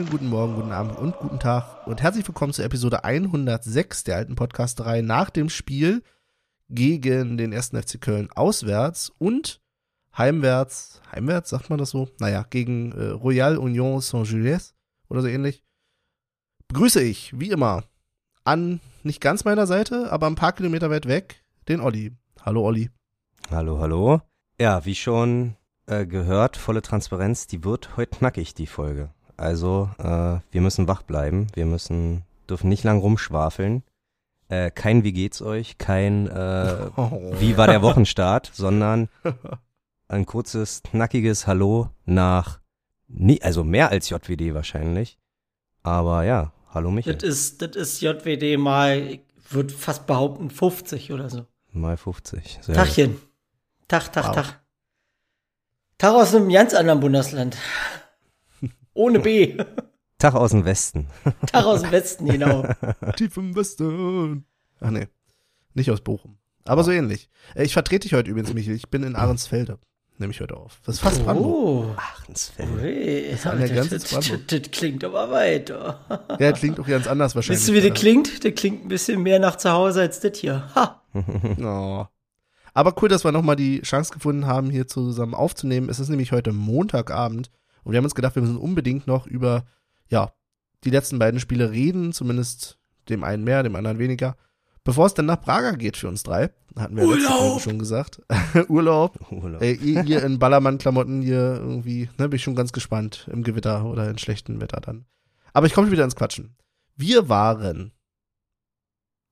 Wunderschönen guten Morgen, guten Abend und guten Tag und herzlich willkommen zur Episode 106 der alten Podcast-Reihe nach dem Spiel gegen den ersten FC Köln auswärts und heimwärts, heimwärts sagt man das so? Naja, gegen äh, Royal Union Saint-Gilles oder so ähnlich. Begrüße ich, wie immer, an nicht ganz meiner Seite, aber ein paar Kilometer weit weg, den Olli. Hallo Olli. Hallo, hallo. Ja, wie schon äh, gehört, volle Transparenz, die wird heute knackig, die Folge. Also, äh, wir müssen wach bleiben, wir müssen, dürfen nicht lang rumschwafeln. Äh, kein Wie geht's euch, kein äh, Oh. Wie war der Wochenstart, sondern ein kurzes, knackiges Hallo nach, nie, also mehr als JWD wahrscheinlich. Aber ja, hallo Michael, Das ist, das ist JWD mal, ich würde fast behaupten, 50 oder so. mal 50. Sehr gut. Tachchen. Tag, Tag, Wow. Tag. Tag aus einem ganz anderen Bundesland. Ohne B. Tag aus dem Westen. Tag aus dem Westen, genau. Tief im Westen. Ach nee, nicht aus Bochum. Aber so ähnlich. Äh, Ich vertrete dich heute übrigens, Michael. Ich bin in Ahrensfelde. Nehme ich heute auf. Das ist fast Brandenburg. Oh. An der das, Grenze das, das, das klingt aber weit. oh. Ja, klingt auch ganz anders wahrscheinlich. Wisst ihr, wie das klingt? Das klingt ein bisschen mehr nach zu Hause als das hier. Ha. Oh. Aber cool, dass wir nochmal die Chance gefunden haben, hier zusammen aufzunehmen. Es ist nämlich heute Montagabend und wir haben uns gedacht, wir müssen unbedingt noch über, ja, die letzten beiden Spiele reden, zumindest dem einen mehr, dem anderen weniger. Bevor es dann nach Prager geht für uns drei, hatten wir letzte! Folge schon gesagt. Urlaub. Urlaub. Ihr, ihr in Ballermann-Klamotten hier irgendwie, ne, bin ich schon ganz gespannt im Gewitter oder in schlechtem Wetter dann. Aber ich komme schon wieder ins Quatschen. Wir waren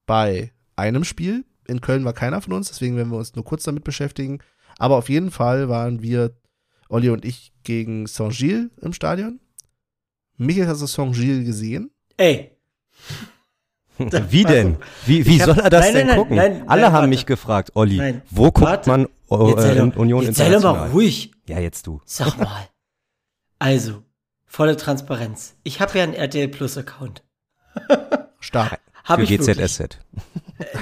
bei einem Spiel. In Köln war keiner von uns, deswegen werden wir uns nur kurz damit beschäftigen. Aber auf jeden Fall waren wir, Olli und ich, gegen Saint-Gilles im Stadion. Michael, hast du Saint-Gilles gesehen? Ey. Wie denn? Wie, wie hab- soll er das Nein, denn nein, gucken? nein, Alle nein, haben mich gefragt, Olli, Nein, wo guckt warte. man äh, Jetzt sei in doch, Union jetzt sei doch International? mal ruhig. Ja, jetzt du. Sag mal. Also, volle Transparenz. Ich habe ja einen RTL Plus Account. Stark. Hab Für ich wirklich. GZSZ.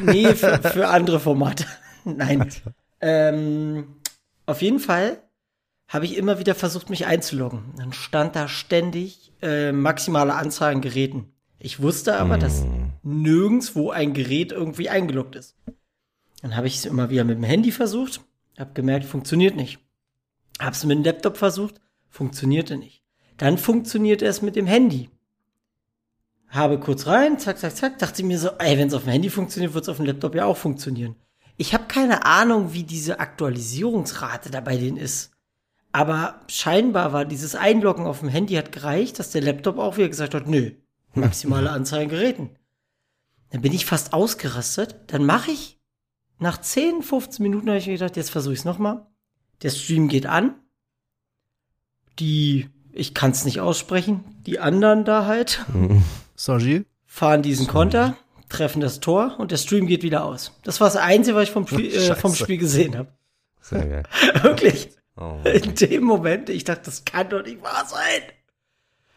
Nee, für, für andere Formate. Nein. Ähm, auf jeden Fall habe ich immer wieder versucht, mich einzuloggen. Dann stand da ständig äh, maximale Anzahl an Geräten. Ich wusste aber, dass Hm. nirgendwo ein Gerät irgendwie eingeloggt ist. Dann habe ich es immer wieder mit dem Handy versucht, habe gemerkt, funktioniert nicht. Hab's mit dem Laptop versucht, funktionierte nicht. Dann funktionierte es mit dem Handy. Habe kurz rein, zack, zack, zack, dachte mir so, ey, wenn es auf dem Handy funktioniert, wird es auf dem Laptop ja auch funktionieren. Ich habe keine Ahnung, wie diese Aktualisierungsrate da bei denen ist. Aber scheinbar war dieses Einloggen auf dem Handy hat gereicht, dass der Laptop auch wieder gesagt hat, nö, maximale Anzahl an Geräten. Dann bin ich fast ausgerastet. Dann mache ich, nach 10, 15 Minuten habe ich mir gedacht, jetzt versuche ich es nochmal. Der Stream geht an. Die, ich kann es nicht aussprechen, die anderen da halt Saint-Gilles? fahren diesen Konter, treffen das Tor und der Stream geht wieder aus. Das war das Einzige, was ich vom Spiel, äh, vom. Spiel gesehen habe. Sehr geil. Wirklich. Oh. In dem Moment, ich dachte, das kann doch nicht wahr sein.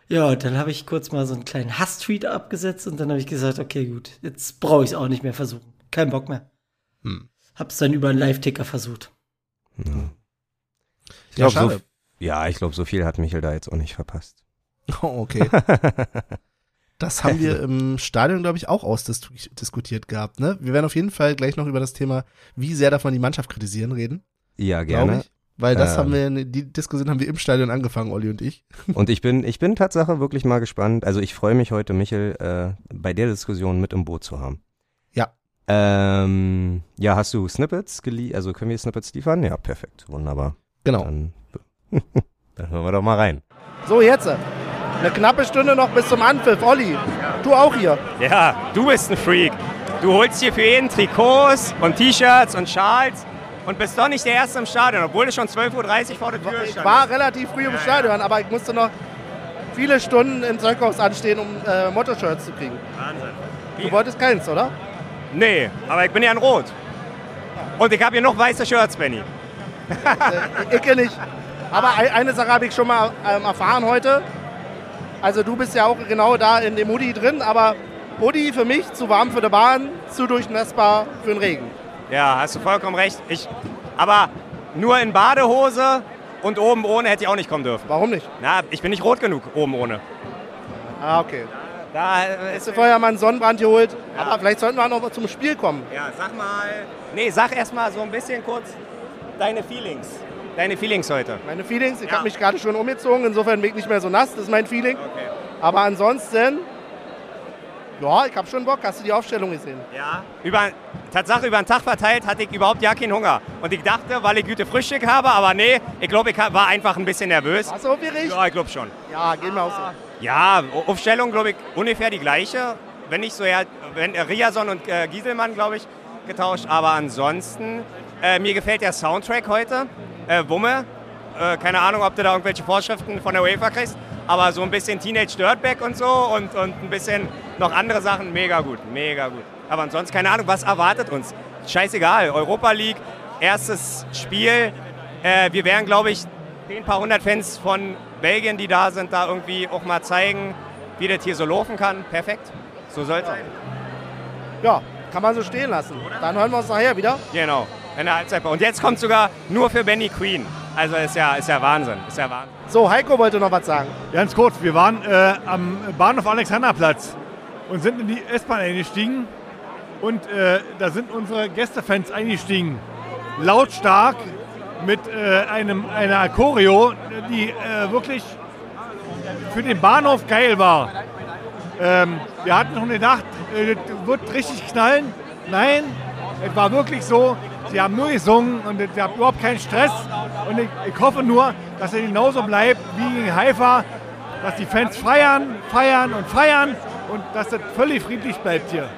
Ja, dann habe ich kurz mal so einen kleinen Hass-Tweet abgesetzt und dann habe ich gesagt, okay, gut, jetzt brauche ich es auch nicht mehr versuchen. Kein Bock mehr. Hm. Hab's dann über einen Live-Ticker versucht. Ich Ja, glaub, so, schade. ja, ich glaube, so viel hat Michael da jetzt auch nicht verpasst. Oh, okay. Das haben wir im Stadion, glaube ich, auch ausdiskutiert gehabt. Ne? Wir werden auf jeden Fall gleich noch über das Thema, wie sehr darf man die Mannschaft kritisieren, reden. Ja, gerne. Weil das Ähm. haben wir, die Diskussion haben wir im Stadion angefangen, Olli und ich. Und ich bin, ich bin Tatsache wirklich mal gespannt. Also ich freue mich heute, Michael, äh, bei der Diskussion mit im Boot zu haben. Ja. Ähm, ja, hast du Snippets geliefert? Also können wir Snippets liefern? Ja, perfekt. Wunderbar. Genau. Dann, dann hören wir doch mal rein. So, jetzt. Eine knappe Stunde noch bis zum Anpfiff. Olli, du auch hier. Ja, du bist ein Freak. Du holst hier für jeden Trikots und T-Shirts und Schals und bist doch nicht der Erste im Stadion, obwohl du schon 12.30 Uhr vor der Tür Ich standest. war relativ früh im Stadion, aber ich musste noch viele Stunden in Zeughaus anstehen, um äh, Motto-Shirts zu kriegen. Wahnsinn. Du wolltest keins, oder? Nee, aber ich bin ja in Rot. Und ich habe hier noch weiße Shirts, Benny. Äh, ich nicht. Aber ein- eine Sache habe ich schon mal ähm, erfahren heute. Also du bist ja auch genau da in dem Hoodie drin, aber Hoodie für mich zu warm für die Bahn, zu durchnässbar für den Regen. Ja, hast du vollkommen recht. Ich, aber nur in Badehose Und oben ohne hätte ich auch nicht kommen dürfen. Warum nicht? Na, ich bin nicht rot genug, oben ohne. Ah, okay. Da ist du vorher mal einen Sonnenbrand geholt? Aber vielleicht sollten wir auch noch zum Spiel kommen. Ja, sag mal. Nee, sag erst mal so ein bisschen kurz deine Feelings. Deine Feelings heute. Meine Feelings, ich Ja. habe mich gerade schon umgezogen, insofern bin ich nicht mehr so nass, das ist mein Feeling. Okay. Aber ansonsten, ja, ich habe schon Bock. Hast du die Aufstellung gesehen? Ja. Über, Tatsache, über den Tag verteilt hatte ich überhaupt ja keinen Hunger. Und ich dachte, weil ich gute Frühstück habe, aber nee, ich glaube, ich war einfach ein bisschen nervös. Hast du aufgeregt? Ja, ich glaube schon. Ja, gehen wir auch so. Ja, Aufstellung, glaube ich, ungefähr die gleiche. Wenn nicht so, ja, wenn äh, Riason und äh, Gieselmann, glaube ich, getauscht. Aber ansonsten, äh, mir gefällt der Soundtrack heute. Äh, Wumme. Äh, keine Ahnung, ob du da irgendwelche Vorschriften von der UEFA kriegst. Aber so ein bisschen Teenage Dirtbag und so und, und ein bisschen noch andere Sachen. Mega gut, mega gut. Aber ansonsten, keine Ahnung, was erwartet uns? Scheißegal. Europa League, erstes Spiel. Äh, wir werden, glaube ich, den paar hundert Fans von Belgien, die da sind, da irgendwie auch mal zeigen, wie das hier so laufen kann. Perfekt. So soll es sein. Ja, kann man so stehen lassen. Dann hören wir uns nachher wieder. Genau. In der Halbzeit. Und jetzt kommt sogar nur für Benny Queen. Also ist ja, ist ja Wahnsinn. Ist ja Wahnsinn. So, Heiko wollte noch was sagen. Ganz kurz, wir waren äh, am Bahnhof Alexanderplatz und sind in die S-Bahn eingestiegen und äh, da sind unsere Gästefans eingestiegen. Lautstark mit äh, einem, einer Choreo, die äh, wirklich für den Bahnhof geil war. Ähm, wir hatten schon gedacht, äh, das wird richtig knallen. Nein, es war wirklich so, sie haben nur gesungen und es gab überhaupt keinen Stress. Und ich, ich hoffe nur, dass es genauso bleibt wie gegen Haifa, dass die Fans feiern, feiern und feiern und dass das völlig friedlich bleibt hier.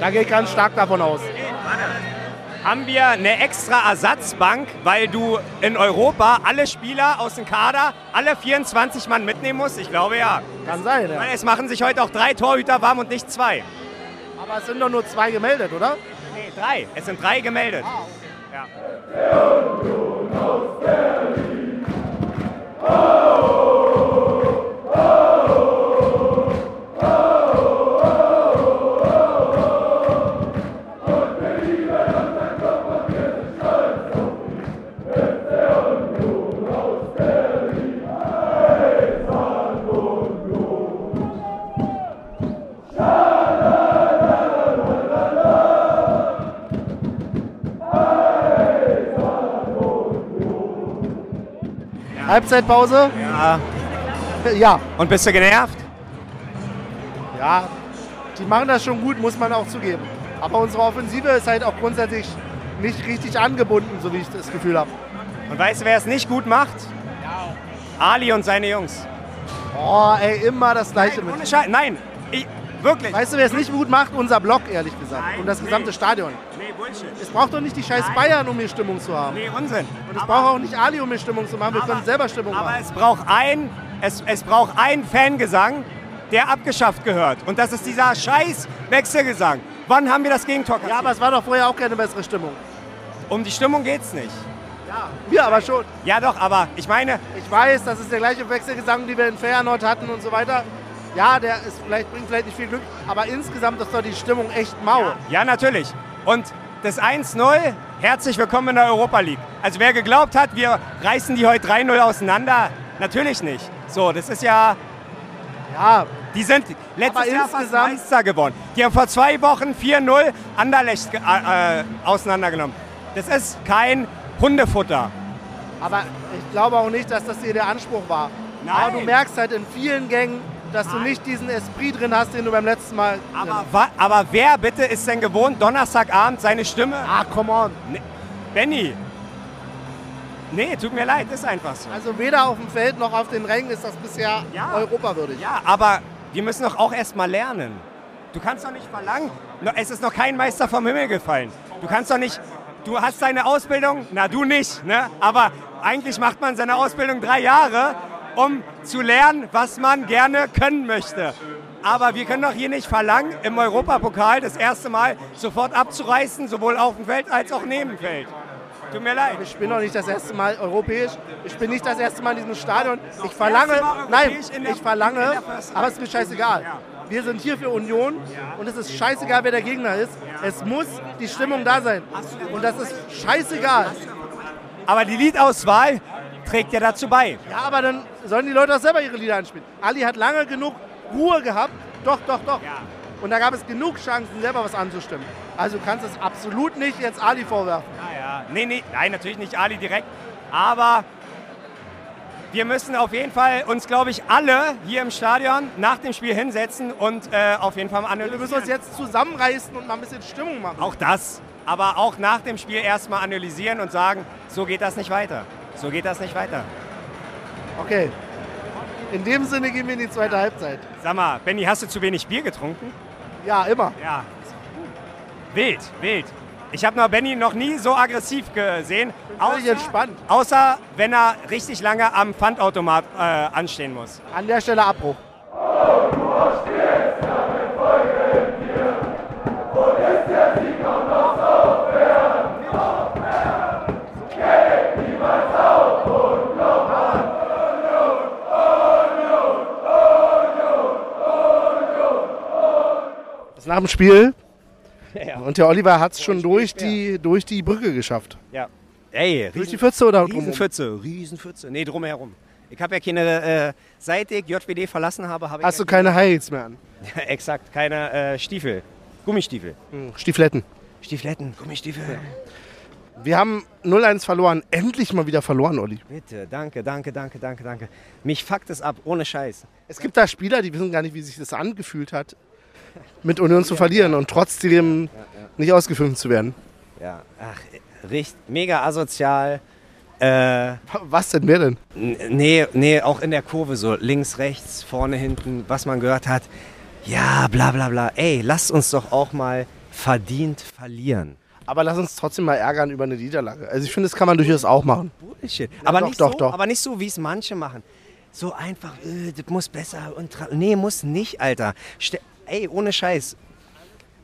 Da gehe ich ganz stark davon aus. Haben wir eine extra Ersatzbank, weil du in Europa alle Spieler aus dem Kader, alle 24 Mann mitnehmen musst? Ich glaube ja. Kann sein, ja. Weil es machen sich heute auch drei Torhüter warm und nicht zwei. Aber es sind doch nur zwei gemeldet, oder? Nee, drei. Es sind drei gemeldet. Ja. Halbzeitpause? ja. Ja. Und bist du genervt? Ja, die machen das schon gut, muss man auch zugeben. Aber unsere Offensive ist halt auch grundsätzlich nicht richtig angebunden, so wie ich das Gefühl habe. Und weißt du, wer es nicht gut macht? Ali und seine Jungs. Oh, ey, immer das Gleiche Ohne mit. Nein, wirklich. Weißt du, wer es nicht gut macht? Unser Block, ehrlich gesagt. Nein, Und das nee. gesamte Stadion. Nee, Bullshit. Es braucht doch nicht die scheiß Nein. Bayern, um hier Stimmung zu haben. Nee, Unsinn. Und es braucht auch nicht Ali, um hier Stimmung zu machen. Wir können selber Stimmung aber machen. es braucht ein, es, es braucht einen Fangesang, der abgeschafft gehört. Und das ist dieser scheiß Wechselgesang. Wann haben wir das Gegentor Ja, kassiert? aber es war doch vorher auch keine bessere Stimmung. Um die Stimmung geht's nicht. Wir aber schon. Ja doch, aber ich meine, Ich weiß, das ist der gleiche Wechselgesang, den wir in Feyenoord hatten und so weiter. Ja, der ist vielleicht, bringt vielleicht nicht viel Glück, aber insgesamt ist doch die Stimmung echt mau. ja natürlich. Und das 1-0, herzlich willkommen in der Europa League. Also wer geglaubt hat, wir reißen die heute 3-0 auseinander, natürlich nicht. So, das ist ja, Ja, die sind letztes Jahr fast insgesamt- Meister geworden. Die haben vor zwei Wochen 4-0 Anderlecht äh, äh, auseinandergenommen. Das ist kein Hundefutter. aber ich glaube auch nicht, dass das hier der Anspruch war. Nein. Aber du merkst halt in vielen Gängen, dass du nicht diesen Esprit drin hast, den du beim letzten Mal. Aber, wa- aber wer bitte ist denn gewohnt, Donnerstagabend seine Stimme? ah, come on. Benny. Nee, tut mir leid, ist einfach so. Also weder auf dem Feld noch auf den Rängen ist das bisher Ja. europawürdig. Ja, aber wir müssen doch auch erst mal lernen. Du kannst doch nicht verlangen, es ist noch kein Meister vom Himmel gefallen. Du kannst doch nicht, du hast deine Ausbildung, na du nicht, ne? aber eigentlich macht man seine Ausbildung drei Jahre, um zu lernen, was man gerne können möchte. Aber wir können doch hier nicht verlangen, im Europapokal das erste Mal sofort abzureißen, sowohl auf dem Feld als auch neben dem Feld. Tut mir leid. Ich bin noch nicht das erste Mal europäisch. Ich bin nicht das erste Mal in diesem Stadion. Ich verlange, nein, ich verlange, aber es ist mir scheißegal. Wir sind hier für Union und es ist scheißegal, wer der Gegner ist. Es muss die Stimmung da sein. Und das ist scheißegal. Aber die Liedauswahl trägt ja dazu bei. Ja, aber dann sollen die Leute auch selber ihre Lieder anspielen. Ali hat lange genug Ruhe gehabt. Doch, doch, doch. Ja. Und da gab es genug Chancen, selber was anzustimmen. Also du kannst es absolut nicht jetzt Ali vorwerfen. Ja, ja. Nee, nee, nein, natürlich nicht Ali direkt. Aber wir müssen auf jeden Fall uns, glaube ich, alle hier im Stadion nach dem Spiel hinsetzen und äh, auf jeden Fall mal Wir analysieren. müssen uns jetzt zusammenreißen und mal ein bisschen Stimmung machen. Auch das. Aber auch nach dem Spiel erstmal analysieren und sagen, so geht das nicht weiter. So geht das nicht weiter. Okay. In dem Sinne gehen wir in die zweite Halbzeit. Sag mal, Benny, hast du zu wenig Bier getrunken? Ja, immer. Ja. Wild, wild. Ich habe noch Benny noch nie so aggressiv gesehen. Völlig entspannt. außer wenn er richtig lange am Pfandautomat äh, anstehen muss. An der Stelle Abbruch. Dem Spiel und der Oliver hat es schon durch die, durch die Brücke geschafft. Ja. Ey, Durch die Pfütze oder drumherum? Riesenpfütze, Riesenpfütze. Nee, drumherum. Ich habe ja keine, äh, seit ich JWD verlassen habe, habe ich Hast du ja keine Heils mehr an? keine, exakt, keine äh, Stiefel. Gummistiefel. Hm, Stiefletten. Stiefletten, Gummistiefel. Wir haben 0-1 verloren. Endlich mal wieder verloren, Olli. Bitte, danke, danke, danke, danke, danke. Mich fuckt es ab, ohne Scheiß. Es gibt da Spieler, die wissen gar nicht, wie sich das angefühlt hat, mit Union zu verlieren und trotzdem nicht ausgefilmt zu werden. Ja, ach, richtig, mega asozial. Äh, Was denn, wer denn? Nee, nee, auch in der Kurve so, links, rechts, vorne, hinten, was man gehört hat. Ja, bla bla bla. Ey, lasst uns doch auch mal verdient verlieren. Aber lass uns trotzdem mal ärgern über eine Niederlage. Also ich finde, das kann man durchaus auch machen. Bullshit. aber, doch, nicht doch, so, doch. aber nicht so, wie es manche machen. So einfach, äh, das muss besser und Nee, muss nicht, Alter. Ste Ey, ohne Scheiß.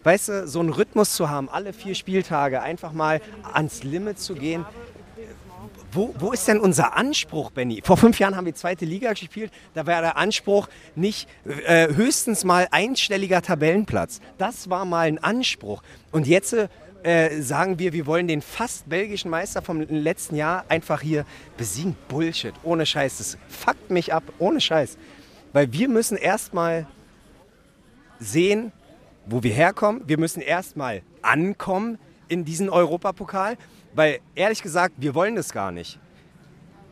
Weißt du, so einen Rhythmus zu haben, alle vier Spieltage einfach mal ans Limit zu gehen. Wo, wo ist denn unser Anspruch, Benny? Vor fünf Jahren haben wir zweite Liga gespielt. Da war der Anspruch nicht äh, höchstens mal einstelliger Tabellenplatz. Das war mal ein Anspruch. Und jetzt äh, sagen wir, wir wollen den fast belgischen Meister vom letzten Jahr einfach hier besiegen. Bullshit, ohne Scheiß. Das fuckt mich ab, ohne Scheiß. Weil wir müssen erstmal sehen, wo wir herkommen. Wir müssen erstmal ankommen in diesen Europapokal, weil ehrlich gesagt, wir wollen das gar nicht.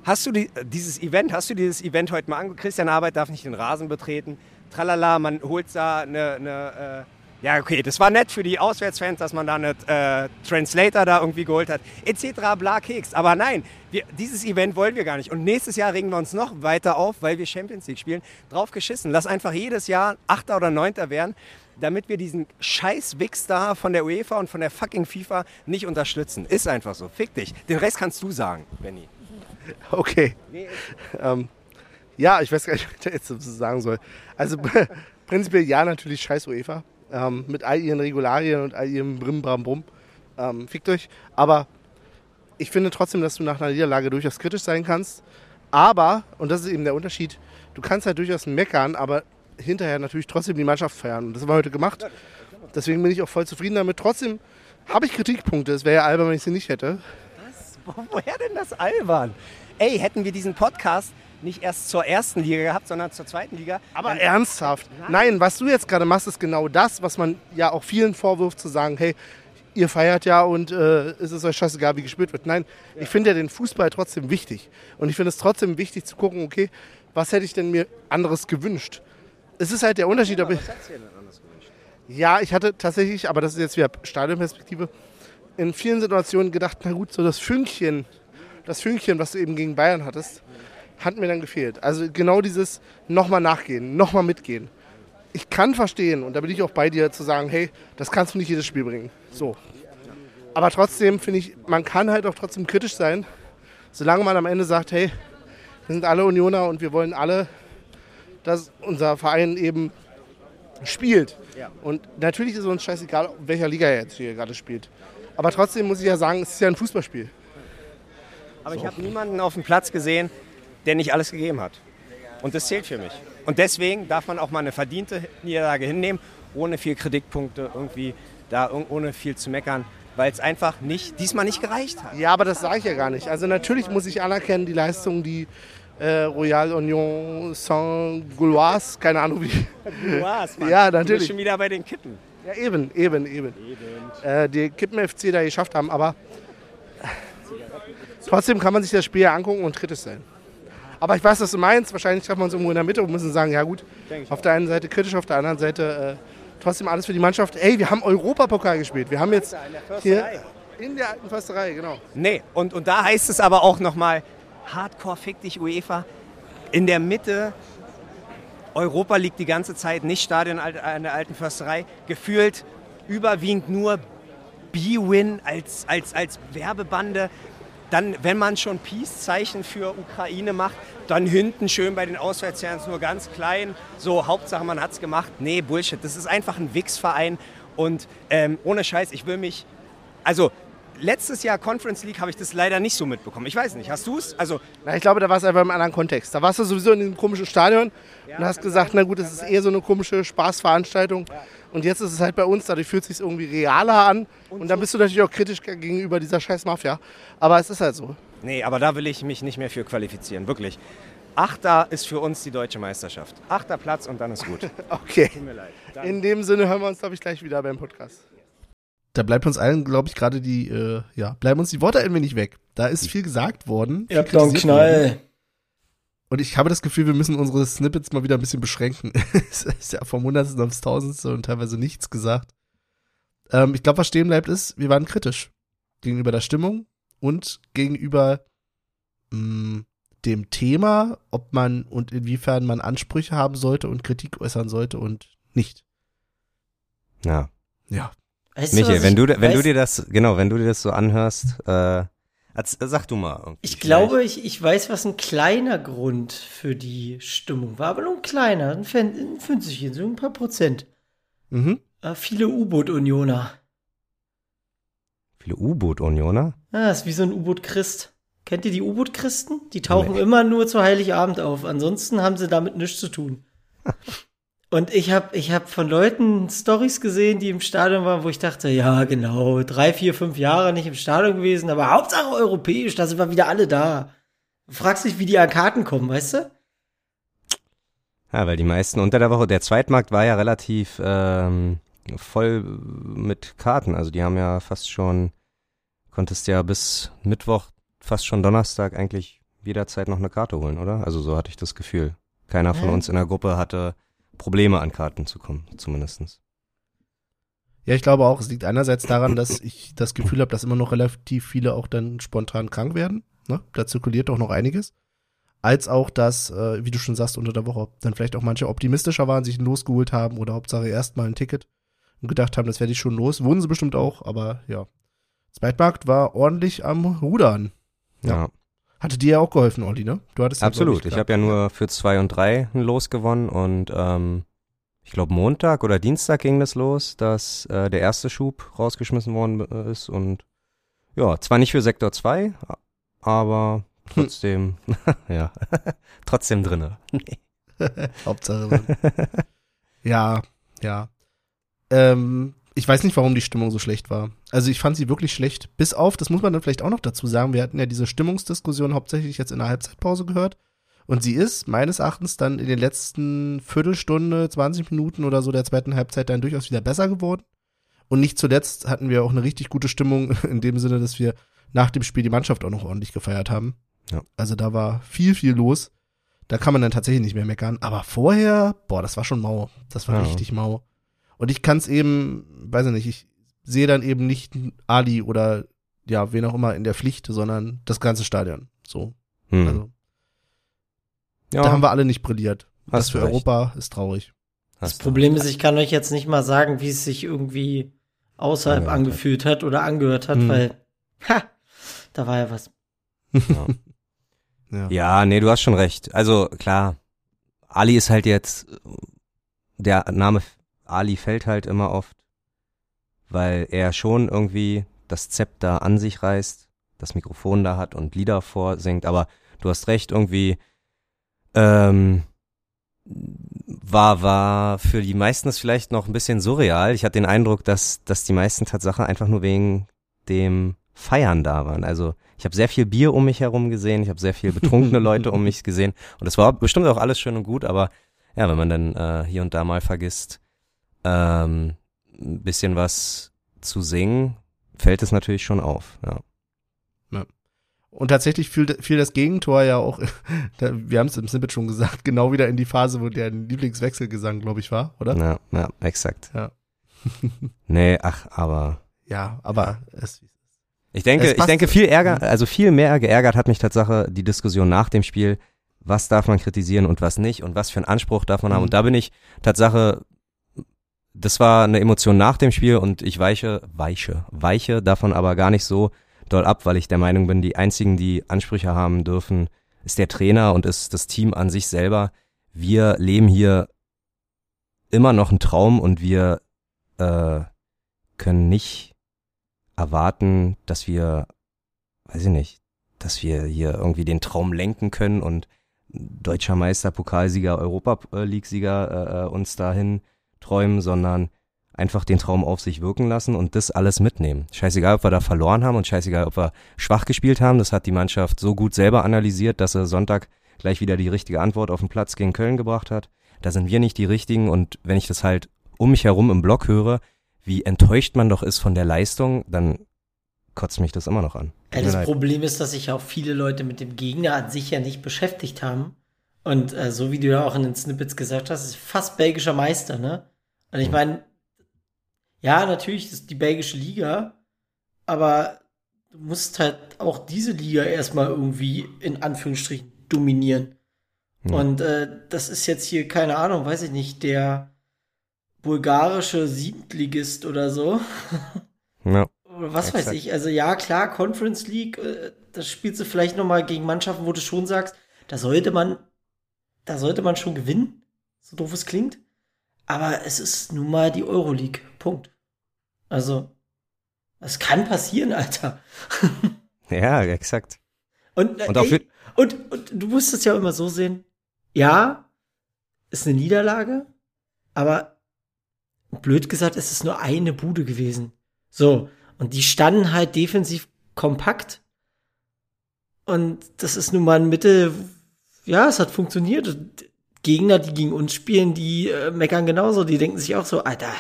Hast du die, dieses Event, hast du dieses Event heute mal angeguckt? Christian Arbeit darf nicht den Rasen betreten. Tralala, man holt da eine, eine äh, ja okay, das war nett für die Auswärtsfans, dass man da einen äh, Translator da irgendwie geholt hat, etc. bla Keks. Aber nein, wir, dieses Event wollen wir gar nicht. Und nächstes Jahr regen wir uns noch weiter auf, weil wir Champions League spielen. Drauf geschissen. Lass einfach jedes Jahr Achter oder Neunter werden, damit wir diesen scheiß da von der UEFA und von der fucking FIFA nicht unterstützen. Ist einfach so. Fick dich. Den Rest kannst du sagen, Benny. Okay. Ähm, ja, ich weiß gar nicht, was ich jetzt dazu sagen soll. Also prinzipiell ja, natürlich scheiß UEFA. Ähm, mit all ihren Regularien und all ihrem Brim, Bram, Brum. Ähm, fickt euch. Aber ich finde trotzdem, dass du nach einer Niederlage durchaus kritisch sein kannst. Aber, und das ist eben der Unterschied, du kannst halt durchaus meckern, aber hinterher natürlich trotzdem die Mannschaft feiern. Und das haben wir heute gemacht. Deswegen bin ich auch voll zufrieden damit. Trotzdem habe ich Kritikpunkte. Es wäre ja albern, wenn ich sie nicht hätte. Wo- Woher denn das albern? Ey, hätten wir diesen Podcast nicht erst zur ersten Liga gehabt, sondern zur zweiten Liga. Aber dann- ernsthaft. Nein, was du jetzt gerade machst, ist genau das, was man ja auch vielen vorwirft, zu sagen, hey, ihr feiert ja und äh, es ist euch scheißegal, wie gespielt wird. Nein, ich finde ja den Fußball trotzdem wichtig. Und ich finde es trotzdem wichtig zu gucken, okay, was hätte ich denn mir anderes gewünscht? Es ist halt der Unterschied, ob ich... Was hättest du dir denn anders gewünscht? Ja, ich hatte tatsächlich, aber das ist jetzt wieder Stadionperspektive, in vielen Situationen gedacht, na gut, so das Fünkchen, das Fünkchen, was du eben gegen Bayern hattest, hat mir dann gefehlt. Also genau dieses nochmal nachgehen, nochmal mitgehen. Ich kann verstehen, und da bin ich auch bei dir, zu sagen, hey, das kannst du nicht jedes Spiel bringen. So. Aber trotzdem finde ich, man kann halt auch trotzdem kritisch sein, solange man am Ende sagt, hey, wir sind alle Unioner und wir wollen alle, dass unser Verein eben spielt. Und natürlich ist es uns scheißegal, welcher Liga er jetzt hier gerade spielt. Aber trotzdem muss ich ja sagen, es ist ja ein Fußballspiel. Aber ich habe niemanden auf dem Platz gesehen, der nicht alles gegeben hat. Und das zählt für mich. Und deswegen darf man auch mal eine verdiente Niederlage hinnehmen ohne viel Kritikpunkte, irgendwie da ohne viel zu meckern, weil es einfach nicht, diesmal nicht gereicht hat. Ja, aber das sage ich ja gar nicht. Also natürlich muss ich anerkennen, die Leistung, die äh, Royal Union Saint-Gauloise, keine Ahnung wie. Gauloise, Mann. Ja, Du natürlich. bist schon wieder bei den Kippen. Ja, eben, eben, eben. Äh, die Kippen-FC da geschafft haben, aber trotzdem kann man sich das Spiel ja angucken und kritisch sein. Aber ich weiß, was du meinst. Wahrscheinlich treffen wir uns irgendwo in der Mitte und müssen sagen, ja gut, auf der einen Seite kritisch, auf der anderen Seite äh, trotzdem alles für die Mannschaft. Ey, wir haben Europapokal gespielt. Wir haben jetzt hier in der alten Försterei, genau. Nee, und, und da heißt es aber auch nochmal, Hardcore fick dich UEFA. In der Mitte, Europa liegt die ganze Zeit, nicht Stadion an der alten Försterei, gefühlt überwiegend nur B-Win als, als, als Werbebande. Dann, wenn man schon Peace-Zeichen für Ukraine macht, dann hinten schön bei den Auswärtsfans nur ganz klein. So, Hauptsache man hat's gemacht. Nee, Bullshit. Das ist einfach ein Wix-Verein. Und ähm, ohne Scheiß, ich will mich. Also, letztes Jahr Conference League habe ich das leider nicht so mitbekommen. Ich weiß nicht, hast du es? Also, Na, ich glaube, da war es einfach im anderen Kontext. Da warst du sowieso in diesem komischen Stadion und hast gesagt, na gut, das ist eher so eine komische Spaßveranstaltung. Und jetzt ist es halt bei uns, dadurch fühlt es sich irgendwie realer an. Und, dann bist du natürlich auch kritisch gegenüber dieser scheiß Mafia. Aber es ist halt so. nee, aber da will ich mich nicht mehr für qualifizieren, wirklich. Achter ist für uns die deutsche Meisterschaft. Achter Platz und dann ist gut. Okay. Tut mir leid. Dann- In dem Sinne hören wir uns, glaube ich, gleich wieder beim Podcast. Da bleibt uns allen, glaube ich, gerade die, äh, ja, bleiben uns die Worte ein wenig weg. Da ist viel gesagt worden. Ihr habt doch einen kritisiert worden. Und ich habe das Gefühl, wir müssen unsere Snippets mal wieder ein bisschen beschränken. es ist ja vom Hundertsten aufs Tausendste und teilweise nichts gesagt. Ähm, ich glaube, was stehen bleibt, ist, wir waren kritisch gegenüber der Stimmung und gegenüber mh, dem Thema, ob man und inwiefern man Ansprüche haben sollte und Kritik äußern sollte und nicht. Ja. Ja. Weißt Michael, wenn ich du, wenn du dir das, genau, wenn du dir das so anhörst, äh, sag du mal. Ich vielleicht. glaube, ich, ich weiß, was ein kleiner Grund für die Stimmung war, aber nur ein kleiner, ein, Fan, ein Fünfzigchen, so ein paar Prozent. Mhm. Äh, viele U-Boot-Unioner. Viele U-Boot-Unioner? Ah, ist wie so ein U-Boot-Christ. Kennt ihr die U-Boot-Christen? Die tauchen immer nur zu Heiligabend auf. Ansonsten haben sie damit nichts zu tun. Und ich habe ich hab von Leuten Stories gesehen, die im Stadion waren, wo ich dachte, ja, genau, drei, vier, fünf Jahre nicht im Stadion gewesen, aber Hauptsache europäisch, da sind wir wieder alle da. Du fragst dich, wie die an Karten kommen, weißt du? Ja, weil die meisten unter der Woche, der Zweitmarkt war ja relativ ähm, voll mit Karten. Also die haben ja fast schon, konntest ja bis Mittwoch, fast schon Donnerstag eigentlich jederzeit noch eine Karte holen, oder? Also so hatte ich das Gefühl. Keiner von Ja. uns in der Gruppe hatte Probleme an Karten zu kommen, zumindestens. Ja, ich glaube auch, es liegt einerseits daran, dass ich das Gefühl habe, dass immer noch relativ viele auch dann spontan krank werden. Ne? Da zirkuliert doch noch einiges. Als auch, dass, äh, wie du schon sagst, unter der Woche dann vielleicht auch manche optimistischer waren, sich Losgeholt haben oder Hauptsache erstmal ein Ticket und gedacht haben, das werde ich schon los. Wurden sie bestimmt auch, aber ja. Zweitmarkt war ordentlich am Rudern. Ja. Ja, Hatte dir ja auch geholfen, Olli, ne? Du hattest ja, absolut. Ich gehabt. habe ja nur für zwei und drei ein Los gewonnen und ähm, ich glaube Montag oder Dienstag ging das los, dass äh, der erste Schub rausgeschmissen worden äh, ist und ja, zwar nicht für Sektor 2, a- aber trotzdem, ja, trotzdem drinne. Hauptsache. ja, ja. Ähm, ich weiß nicht, warum die Stimmung so schlecht war. Also ich fand sie wirklich schlecht. Bis auf, das muss man dann vielleicht auch noch dazu sagen, wir hatten ja diese Stimmungsdiskussion hauptsächlich jetzt in der Halbzeitpause gehört. Und sie ist meines Erachtens dann in den letzten Viertelstunde, 20 Minuten oder so der zweiten Halbzeit dann durchaus wieder besser geworden. Und nicht zuletzt hatten wir auch eine richtig gute Stimmung in dem Sinne, dass wir nach dem Spiel die Mannschaft auch noch ordentlich gefeiert haben. Ja. Also da war viel, viel los. Da kann man dann tatsächlich nicht mehr meckern. Aber vorher, boah, das war schon mau. Das war Ja. richtig mau. Und ich kann es eben, weiß ich nicht, ich sehe dann eben nicht Ali oder ja, wen auch immer in der Pflicht, sondern das ganze Stadion. So. Hm. Also, ja, da haben wir alle nicht brilliert. Das Hast für du recht. Europa ist traurig. Das hast du Problem ist, ich kann euch jetzt nicht mal sagen, wie es sich irgendwie außerhalb Angehört hat. angefühlt hat oder angehört hat, Hm. weil, ha, da war ja was. Ja. Ja. Ja, nee, du hast schon recht. Also klar, Ali ist halt jetzt, der Name Ali fällt halt immer oft, weil er schon irgendwie das Zepter an sich reißt, das Mikrofon da hat und Lieder vorsingt, aber du hast recht, irgendwie ähm, war, war für die meisten es vielleicht noch ein bisschen surreal. Ich hatte den Eindruck, dass, dass die meisten Tatsache einfach nur wegen dem Feiern da waren. Also ich habe sehr viel Bier um mich herum gesehen, ich habe sehr viel betrunkene Leute um mich gesehen und das war bestimmt auch alles schön und gut, aber ja, wenn man dann äh, hier und da mal vergisst, ähm, ein bisschen was zu singen, fällt es natürlich schon auf. Ja. Und tatsächlich fiel, fiel das Gegentor ja auch, wir haben es im Snippet schon gesagt, genau wieder in die Phase, wo der Lieblingswechselgesang, glaube ich, war, oder? Ja, ja, exakt. Ja. nee, ach, aber. Ja, aber es. Ich denke, ich denke viel Ärger, also viel mehr geärgert hat mich Tatsache die Diskussion nach dem Spiel. Was darf man kritisieren und was nicht und was für einen Anspruch darf man haben? Mhm. Und da bin ich Tatsache, das war eine Emotion nach dem Spiel und ich weiche, weiche, weiche davon aber gar nicht so doll ab, weil ich der Meinung bin, die einzigen, die Ansprüche haben dürfen, ist der Trainer und ist das Team an sich selber. Wir leben hier immer noch einen Traum und wir äh, können nicht erwarten, dass wir, weiß ich nicht, dass wir hier irgendwie den Traum lenken können und deutscher Meister, Pokalsieger, Europa League-Sieger äh, uns dahin träumen, sondern einfach den Traum auf sich wirken lassen und das alles mitnehmen. Scheißegal, ob wir da verloren haben und scheißegal, ob wir schwach gespielt haben. Das hat die Mannschaft so gut selber analysiert, dass er Sonntag gleich wieder die richtige Antwort auf den Platz gegen Köln gebracht hat. Da sind wir nicht die richtigen und wenn ich das halt um mich herum im Block höre, wie enttäuscht man doch ist von der Leistung, dann kotzt mich das immer noch an. Ja, das Problem ist, dass sich auch viele Leute mit dem Gegner an sich ja nicht beschäftigt haben. Und äh, so wie du ja auch in den Snippets gesagt hast, ist fast belgischer Meister, ne? Und ich meine, ja, natürlich ist die belgische Liga, aber du musst halt auch diese Liga erstmal irgendwie in Anführungsstrichen dominieren. Ja. Und äh, das ist jetzt hier, keine Ahnung, weiß ich nicht, der bulgarische Siebtligist oder so. Ja. Oder was Exakt. weiß ich. Also ja, klar, Conference League, äh, das spielst du vielleicht noch mal gegen Mannschaften, wo du schon sagst, da sollte man, da sollte man schon gewinnen. So doof es klingt. Aber es ist nun mal die Euroleague. Punkt. Also, es kann passieren, Alter. ja, exakt. Und, äh, und, ey, und, und du musst es ja immer so sehen. Ja, ist eine Niederlage, aber blöd gesagt, es ist nur eine Bude gewesen. So, und die standen halt defensiv kompakt. Und das ist nun mal ein Mittel, ja, es hat funktioniert. Gegner, die gegen uns spielen, die äh, meckern genauso. Die denken sich auch so, Alter,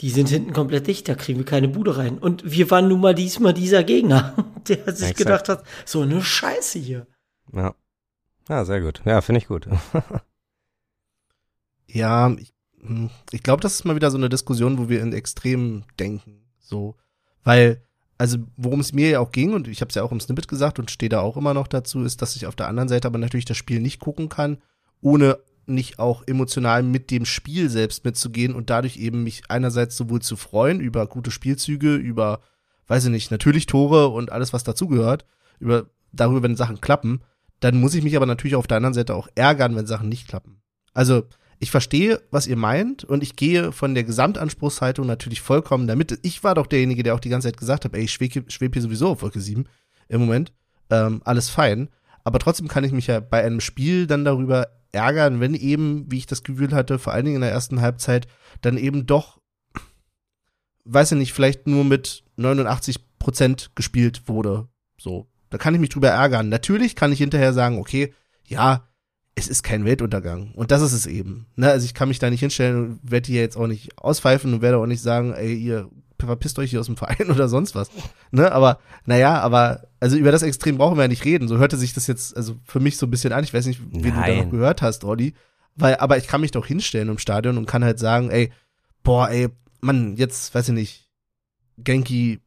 die sind hinten komplett dicht, da kriegen wir keine Bude rein. Und wir waren nun mal diesmal dieser Gegner, der sich Exakt. gedacht hat, so eine Scheiße hier. Ja. Ja, sehr gut. Ja, finde ich gut. ja, ich, hm, ich glaube, das ist mal wieder so eine Diskussion, wo wir in Extremen denken. So, weil, also worum es mir ja auch ging, und ich habe es ja auch im Snippet gesagt und stehe da auch immer noch dazu, ist, dass ich auf der anderen Seite aber natürlich das Spiel nicht gucken kann, ohne nicht auch emotional mit dem Spiel selbst mitzugehen und dadurch eben mich einerseits sowohl zu freuen über gute Spielzüge, über, weiß ich nicht, natürlich Tore und alles, was dazugehört, über darüber, wenn Sachen klappen, dann muss ich mich aber natürlich auf der anderen Seite auch ärgern, wenn Sachen nicht klappen. Also, ich verstehe, was ihr meint und ich gehe von der Gesamtanspruchshaltung natürlich vollkommen damit. Ich war doch derjenige, der auch die ganze Zeit gesagt hat, ey, ich schwebe schweb hier sowieso auf Wolke 7 im Moment. Ähm, alles fein. Aber trotzdem kann ich mich ja bei einem Spiel dann darüber ärgern, wenn eben, wie ich das Gefühl hatte, vor allen Dingen in der ersten Halbzeit, dann eben doch, weiß ich nicht, vielleicht nur mit 89 Prozent gespielt wurde. So. Da kann ich mich drüber ärgern. Natürlich kann ich hinterher sagen, okay, ja, es ist kein Weltuntergang. Und das ist es eben. Ne? Also ich kann mich da nicht hinstellen und werde hier jetzt auch nicht auspfeifen und werde auch nicht sagen, ey, ihr verpisst euch hier aus dem Verein oder sonst was. Ne? Aber, naja, aber, also über das Extrem brauchen wir ja nicht reden. So hörte sich das jetzt, also für mich so ein bisschen an. Ich weiß nicht, wie Nein. du da noch gehört hast, Olli. Weil, aber ich kann mich doch hinstellen im Stadion und kann halt sagen, ey, boah, ey, Mann, jetzt, weiß ich nicht, Genki,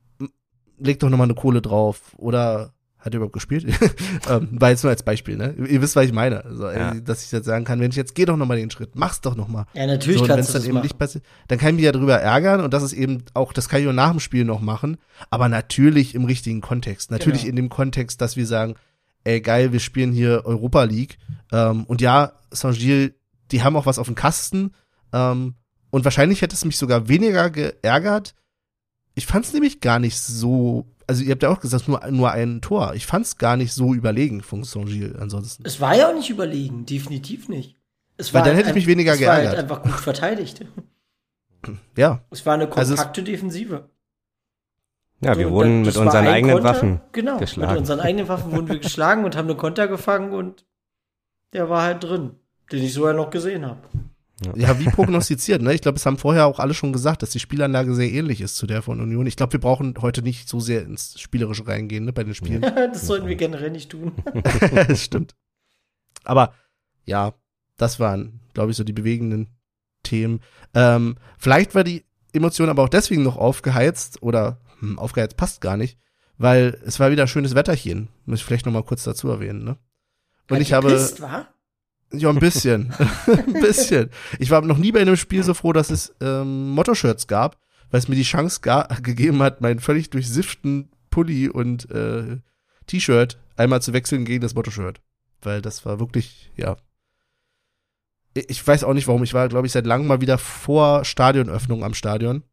leg doch nochmal eine Kohle drauf. Oder hat er überhaupt gespielt? ähm, war jetzt nur als Beispiel, ne? Ihr wisst, was ich meine. Also, ja. dass ich jetzt sagen kann, wenn ich jetzt geh doch nochmal den Schritt, mach's doch nochmal. Ja, natürlich so, kannst du dann das eben machen. nicht passiert, dann kann ich mich ja darüber ärgern und das ist eben auch, das kann ich auch nach dem Spiel noch machen, aber natürlich im richtigen Kontext. Natürlich genau. in dem Kontext, dass wir sagen, ey geil, wir spielen hier Europa League. Ähm, und ja, Saint-Gilles, die haben auch was auf dem Kasten. Ähm, und wahrscheinlich hätte es mich sogar weniger geärgert. Ich fand es nämlich gar nicht so also ihr habt ja auch gesagt, nur, nur ein Tor. Ich fand es gar nicht so überlegen von Saint-Gilles ansonsten. Es war ja auch nicht überlegen, definitiv nicht. Es Weil dann halt hätte ich mich weniger es war halt geärgert. einfach gut verteidigt. Ja, Es war eine Also kompakte Defensive. Ja, wir So, wurden mit unseren eigenen Konter, Waffen genau, geschlagen. Mit unseren eigenen Waffen wurden wir geschlagen und haben eine Konter gefangen und der war halt drin, den ich vorher noch gesehen habe. Ja, wie prognostiziert, ne? Ich glaube, es haben vorher auch alle schon gesagt, dass die Spielanlage sehr ähnlich ist zu der von Union. Ich glaube, wir brauchen heute nicht so sehr ins Spielerische reingehen, ne, bei den Spielen. das sollten wir generell nicht tun. das stimmt. Aber ja, das waren, glaube ich, so die bewegenden Themen. Ähm, vielleicht war die Emotion aber auch deswegen noch aufgeheizt oder hm, aufgeheizt passt gar nicht, weil es war wieder schönes Wetterchen. Muss ich vielleicht noch mal kurz dazu erwähnen, ne? Und Hat ich habe gepisst, wa? Ja ein bisschen, ein bisschen. Ich war noch nie bei einem Spiel so froh, dass es ähm, Motto-Shirts gab, weil es mir die Chance gegeben hat, meinen völlig durchsifften Pulli und äh, T-Shirt einmal zu wechseln gegen das Motto-Shirt. Weil das war wirklich, ja. Ich ich weiß auch nicht warum. Ich war, glaube ich, seit langem mal wieder vor Stadionöffnung am Stadion.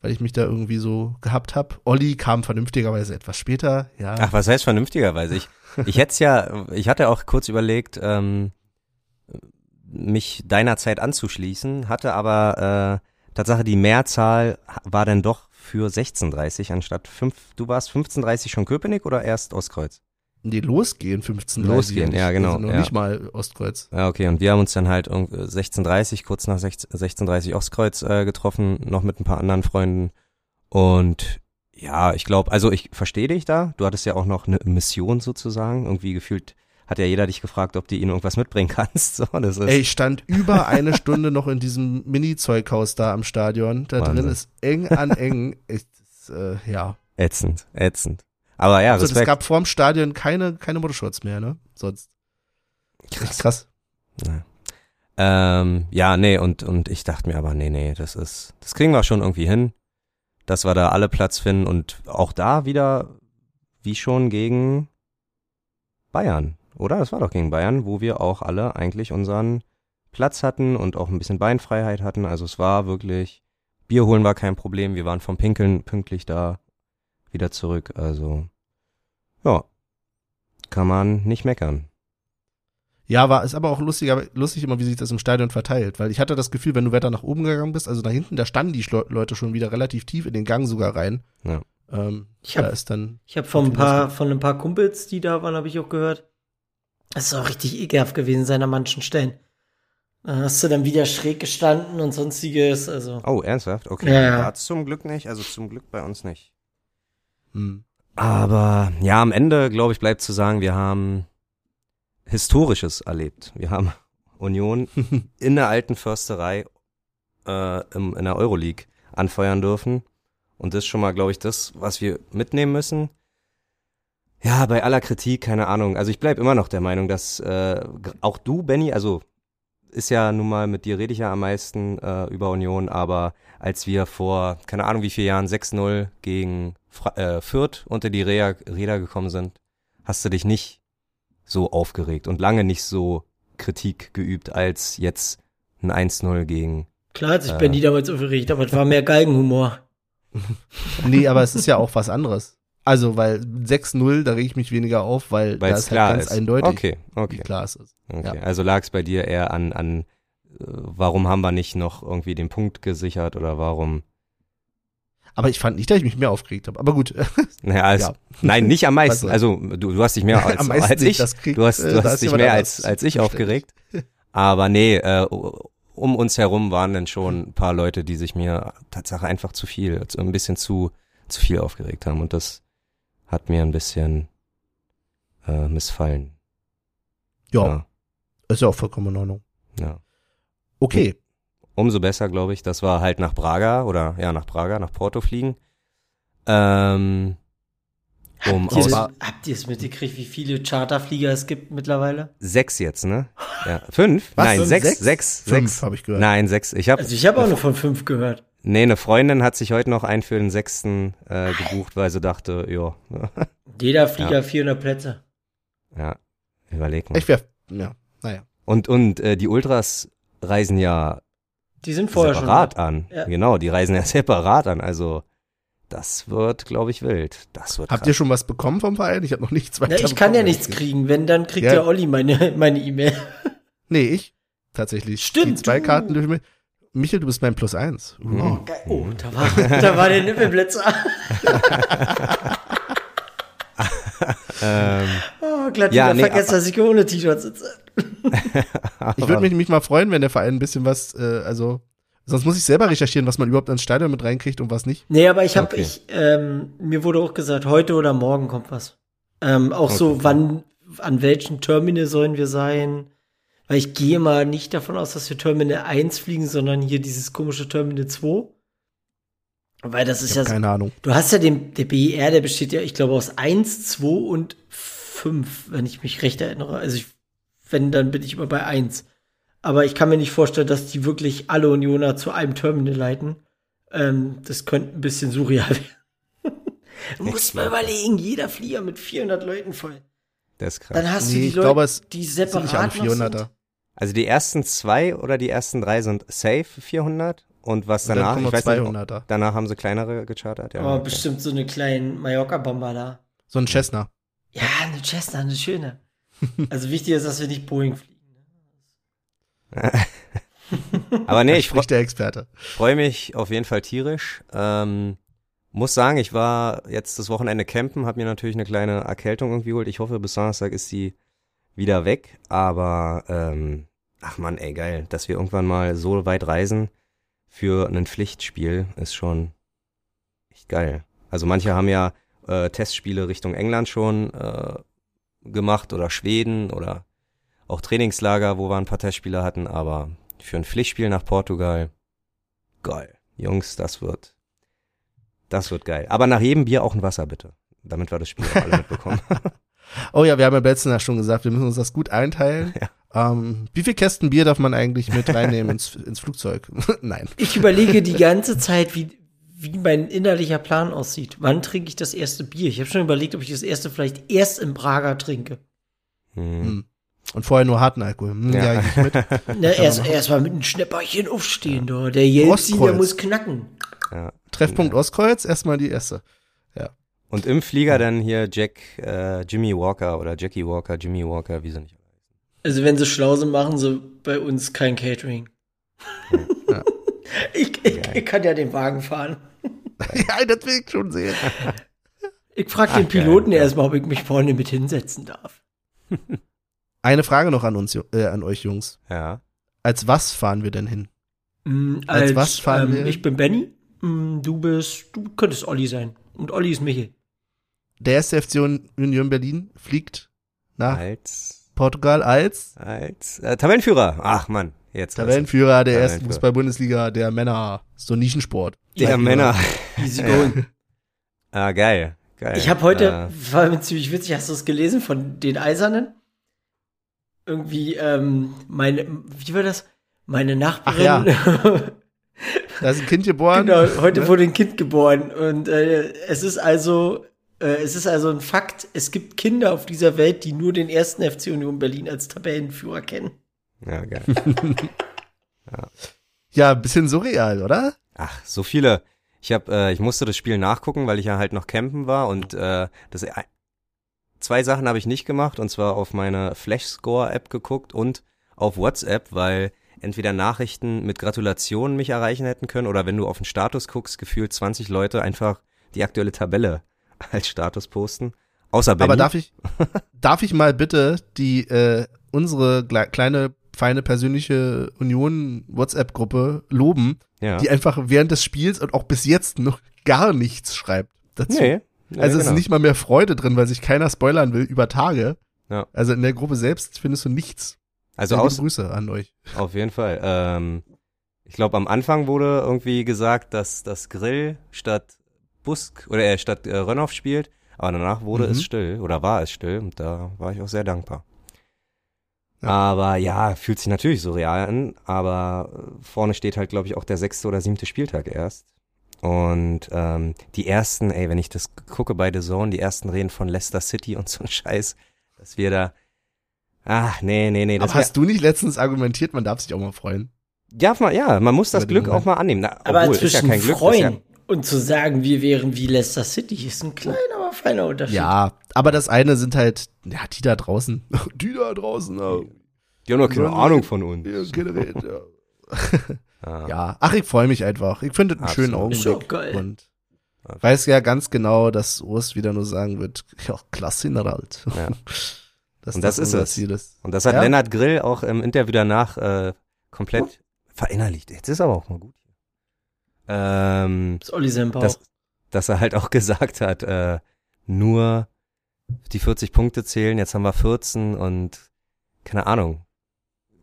Weil ich mich da irgendwie so gehabt habe. Olli kam vernünftigerweise etwas später, ja. Ach, was heißt vernünftigerweise? Ich, ich hätte ja, ich hatte auch kurz überlegt, ähm, mich deiner Zeit anzuschließen, hatte aber äh, Tatsache die Mehrzahl war dann doch für 16.30 anstatt 5. Du warst 15.30 schon Köpenick oder erst Ostkreuz? Nee, losgehen 15. Losgehen, ja, genau, Also noch ja. nicht mal Ostkreuz. Ja, okay, und wir haben uns dann halt irgend- 16.30, kurz nach 16 16.30 Ostkreuz äh, getroffen, noch mit ein paar anderen Freunden. Und ja, ich glaube, also ich verstehe dich da. Du hattest ja auch noch eine Mission sozusagen. Irgendwie gefühlt hat ja jeder dich gefragt, ob du ihnen irgendwas mitbringen kannst. So, das ist Ey, ich stand über eine Stunde noch in diesem Mini-Zeughaus da am Stadion. Da drin Wahnsinn. ist eng an eng. Ich, äh, ja. ätzend, ätzend. Aber ja, Also es gab vorm Stadion keine, keine Motorshorts mehr, ne? Sonst. Echt krass. Ja. Ähm, ja, nee, und, und ich dachte mir aber, nee, nee, das ist, das kriegen wir schon irgendwie hin, dass wir da alle Platz finden und auch da wieder, wie schon gegen Bayern, oder? Das war doch gegen Bayern, wo wir auch alle eigentlich unseren Platz hatten und auch ein bisschen Beinfreiheit hatten. Also es war wirklich, Bier holen war kein Problem, wir waren vom Pinkeln pünktlich da wieder zurück. Also, ja, kann man nicht meckern. Ja, war, ist aber auch lustig, aber lustig immer, wie sich das im Stadion verteilt. Weil ich hatte das Gefühl, wenn du weiter nach oben gegangen bist, also nach hinten, da standen die Leute schon wieder relativ tief in den Gang sogar rein. Ja. Ähm, Ich da hab- ist dann, Ich habe von ein paar, von ein paar Kumpels, die da waren, habe ich auch gehört. Es ist auch richtig ekelhaft gewesen sein an manchen Stellen. Da hast du dann wieder schräg gestanden und sonstiges, also. Oh, ernsthaft? Okay. Ja, ja. Ja, zum Glück nicht, also zum Glück bei uns nicht. hm. Aber ja, am Ende, glaube ich, bleibt zu sagen, wir haben Historisches erlebt. Wir haben Union in der alten Försterei äh, im, in der Euroleague anfeuern dürfen. Und das ist schon mal, glaube ich, das, was wir mitnehmen müssen. Ja, bei aller Kritik, keine Ahnung. Also ich bleib immer noch der Meinung, dass äh, auch du, Benny, also ist ja nun mal, mit dir rede ich ja am meisten äh, über Union, aber als wir vor, keine Ahnung wie vielen Jahren, 6-0 gegen Fra äh, Fürth unter die Räder, Räder gekommen sind, hast du dich nicht so aufgeregt und lange nicht so Kritik geübt als jetzt ein 1-0 gegen. Klar hat sich Äh. Benny damals aufgeregt, aber es war mehr Galgenhumor. Nee, aber es ist ja auch was anderes. Also, weil 6-0, da reg ich mich weniger auf, weil Weil da es ist klar halt ganz ist. eindeutig, Okay, wie okay. klar es ist. okay. Ja. Also lag es bei dir eher an, an äh, warum haben wir nicht noch irgendwie den Punkt gesichert oder warum? Aber ich fand nicht, dass ich mich mehr aufgeregt habe. Aber gut, Naja, also, Ja. nein, nicht am meisten. Was Also du, du hast dich mehr als, als ich. kriegt, Du hast, du hast dich mehr als, als ich aufgeregt. Aber nee, äh, um uns herum waren dann schon ein paar Leute, die sich mir Tatsache einfach zu viel, also ein bisschen zu, zu viel aufgeregt haben. Und das hat mir ein bisschen äh, missfallen. Ja, ist ja auch vollkommen in Ordnung. ja. Okay, Umso besser, glaube ich, dass wir halt nach Braga oder ja, nach Braga, nach Porto fliegen. Ähm, um Habt ihr, habt ihr es mitgekriegt, wie viele Charterflieger es gibt mittlerweile? sechs jetzt, ne? Ja. Fünf? Was, Nein, sechs, Sechs? sechs, fünf sechs. habe ich gehört. Nein, sechs. Ich habe Also ich habe auch nur von fünf gehört. Nee, eine Freundin hat sich heute noch einen für den sechsten äh, gebucht, weil sie dachte, ja, Jeder Flieger 400 Plätze. ja, überleg mal. Ich wär, ja, naja. Und, und äh, die Ultras reisen ja Die sind vorher schon. separat an. Ja. Genau, die reisen ja separat an. Also das wird, glaube ich, wild. Das wird Habt krass. ihr schon was bekommen vom Verein? Ich habe noch nichts Na, weiter ich kann ja nichts kriegen. Wenn, dann kriegt Ja. ja Olli meine meine E-Mail. Nee, ich. tatsächlich. Stimmt, Die zwei du. Karten dürfen wir. Michel, du bist mein Plus eins. Uh. Oh, geil. Oh, da war, da war der Nippelblitzer. Ähm, Glatt Ja, wieder nee, vergessen, dass ich ohne T-Shirt sitze. Ich würde mich, mich mal freuen, wenn der Verein ein bisschen was, äh, also, sonst muss ich selber recherchieren, was man überhaupt ins Stadion mit reinkriegt und was nicht. Nee, aber ich habe, Okay. ich, ähm, mir wurde auch gesagt, heute oder morgen kommt was. Ähm, auch so, Okay. wann, an welchem Terminal sollen wir sein? Weil ich gehe mal nicht davon aus, dass wir Terminal 1 fliegen, sondern hier dieses komische Terminal 2. Weil das ist Ich ja, keine Ahnung. du hast ja den, der BER, der besteht ja, ich glaube, aus 1, 2 und 5, wenn ich mich recht erinnere. Also ich, wenn, dann bin ich immer bei 1. Aber ich kann mir nicht vorstellen, dass die wirklich alle Unioner zu einem Terminal leiten. Ähm, das könnte ein bisschen surreal werden. du musst mal überlegen, jeder Flieger mit 400 Leuten voll. das ist krass. Dann hast Nee, du die ich Leute, glaube, es die sind separat nicht alle noch 400er. sind. Also die ersten zwei oder die ersten drei sind safe 400 und was Und danach, kommen ich noch weiß nicht, 200er. danach haben sie kleinere gechartert. Ja, Aber okay. bestimmt so eine kleine Mallorca-Bomber da. So ein Cessna. Ja, eine Cessna, eine schöne. Also wichtig ist, dass wir nicht Boeing fliegen. Aber nee, ich freue Spricht der Experte. freu mich auf jeden Fall tierisch. Ähm, muss sagen, ich war jetzt das Wochenende campen, habe mir natürlich eine kleine Erkältung irgendwie geholt. Ich hoffe, bis Donnerstag ist die wieder weg. Aber ähm, ach man, ey geil, dass wir irgendwann mal so weit reisen für ein Pflichtspiel ist schon echt geil. Also manche haben ja äh, Testspiele Richtung England schon äh, gemacht oder Schweden oder auch Trainingslager, wo wir ein paar Testspiele hatten, aber für ein Pflichtspiel nach Portugal, geil. Jungs, das wird, das wird geil. Aber nach jedem Bier auch ein Wasser, bitte. Damit wir das Spiel auch alle mitbekommen. Oh ja, wir haben ja letzten Jahr schon gesagt, wir müssen uns das gut einteilen. Ähm, wie viel Kästen Bier darf man eigentlich mit reinnehmen ins, ins Flugzeug? Nein. Ich überlege die ganze Zeit, wie, wie mein innerlicher Plan aussieht. Wann trinke ich das erste Bier? Ich habe schon überlegt, ob ich das erste vielleicht erst im Prager trinke. Hm. Hm. Und vorher nur harten Alkohol. Hm, Ja. ja, ich mit. Na, erst, erst mal mit einem Schnäpperchen aufstehen, da. Der Jelzi, der Ostkreuz. muss knacken. Ja. Treffpunkt Ostkreuz, erstmal die erste. Und im Flieger dann hier Jack, äh, Jimmy Walker oder Jackie Walker, Jimmy Walker, wie sie nicht. Also wenn sie schlau sind, machen sie bei uns kein Catering. Ja. Ich, ich, ich kann ja den Wagen fahren. ja, das will ich schon sehen. Ich frage den Piloten geil, ja. erstmal, ob ich mich vorne mit hinsetzen darf. Eine Frage noch an uns, äh, an euch Jungs. Ja. Als was fahren wir denn hin? Mm, Als was fahren wir? Ich bin Benny. Mm, Du bist, du könntest Olli sein. Und Olli ist Michel. Der erste FC Union Berlin fliegt nach Als, Portugal als als, äh, Tabellenführer. Ach man, jetzt. Tabellenführer der ersten. Fußball-Bundesliga der Männer. So ein Nischensport. Der Männer. Easy going. Ah, geil. Geil. Ich habe heute, Äh, war mir ziemlich witzig, hast du es gelesen von den Eisernen? Irgendwie, ähm, meine, wie war das? Meine Nachbarin. Da ist ein Kind geboren. genau, heute Ne? wurde ein Kind geboren. Und äh, es ist also, äh, es ist also ein Fakt, es gibt Kinder auf dieser Welt, die nur den ersten FC Union Berlin als Tabellenführer kennen. ja, geil. Ja, ein bisschen surreal, oder? Ach, so viele. Ich hab, äh, ich musste das Spiel nachgucken, weil ich ja halt noch campen war und äh, das ein- zwei Sachen habe ich nicht gemacht und zwar auf meine Flashscore App geguckt und auf WhatsApp, weil entweder Nachrichten mit Gratulationen mich erreichen hätten können oder wenn du auf den Status guckst, gefühlt 20 Leute einfach die aktuelle Tabelle als Status posten. Außer Benny. Aber darf ich, darf ich mal bitte die, äh, unsere kleine, feine persönliche Union-WhatsApp-Gruppe loben, ja. die einfach während des Spiels und auch bis jetzt noch gar nichts schreibt dazu. nee. nee, also es genau. ist nicht mal mehr Freude drin, weil sich keiner spoilern will über Tage. Ja. Also in der Gruppe selbst findest du nichts. Also aus, Grüße an euch. Auf jeden Fall. Ähm, ich glaube, am Anfang wurde irgendwie gesagt, dass das Grill statt Busk oder äh, statt äh, Rönnoff spielt, aber danach wurde Mhm. es still oder war es still und da war ich auch sehr dankbar. Ja. Aber ja, fühlt sich natürlich so real an, aber äh, vorne steht halt, glaube ich, auch der sechste oder siebte Spieltag erst. Und ähm, die ersten, ey, wenn ich das gucke bei The Zone, die ersten reden von Leicester City und so ein Scheiß, dass wir da. Ach, nee, nee, nee. Das Aber hast du nicht letztens argumentiert, man darf sich auch mal freuen? ja, man, ja, man muss das Glück Moment. auch mal annehmen. Na, Aber obwohl, ist ja zwischen kein Glück. freuen Ist und zu sagen, wir wären wie Leicester City, ist ein kleiner, aber feiner Unterschied. Ja, aber das eine sind halt, ja, die da draußen. Die da draußen. oh. Die haben doch keine Ja, Ahnung von uns. Ja, keine Rede, ja. Ja. Ja, ach, ich freue mich einfach. Ich finde es einen schönen Absolut. Ist Augenblick. geil. Und weiß ja ganz genau, dass Urs wieder nur sagen wird, ja, klasse halt. Ja. Dass Und das ist unser es. Ziel ist. Und das hat Ja. Lennart Grill auch im Interview danach äh, komplett verinnerlicht. Jetzt ist aber auch mal gut. Ähm, Das ist Olli Sempau. Das- dass er halt auch gesagt hat, äh, nur die 40 Punkte zählen, jetzt haben wir 14 und keine Ahnung.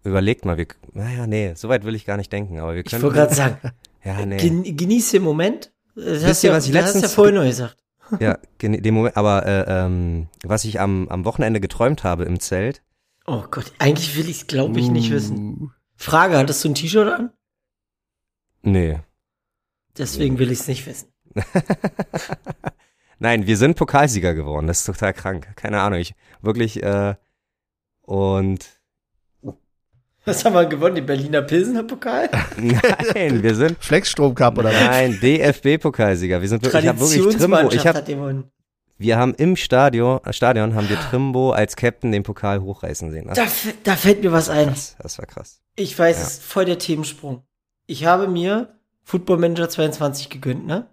Überlegt mal, wir, naja, nee, so weit will ich gar nicht denken, aber wir ich können. wollte gerade sagen, ja, nee. gen genieß den Moment. Das Wisst hast ihr, ja, was ich das hast ja letztens- vorhin noch gesagt. Ja, den Moment, aber äh, ähm, was ich am, am Wochenende geträumt habe im Zelt. Oh Gott, eigentlich will ich es, glaube ich, nicht wissen. Frage, hattest du ein T-Shirt an? Nee. Deswegen will ich es nicht wissen. Nein, wir sind Pokalsieger geworden. Das ist total krank. Keine Ahnung. Ich wirklich äh, und Was haben wir gewonnen? Den Berliner Pilsener Pokal? nein, wir sind Flexstrom Cup oder was? nein DFB-Pokalsieger. Wir sind wirklich, ich habe wirklich Trimbo. Ich hab, wir haben im Stadion, Stadion haben wir Trimbo als Captain den Pokal hochreißen sehen. Das, Da, da fällt mir was ein. krass, das war krass. Ich weiß, Ja. es ist voll der Themensprung. Ich habe mir Football Manager 22 gegönnt, ne?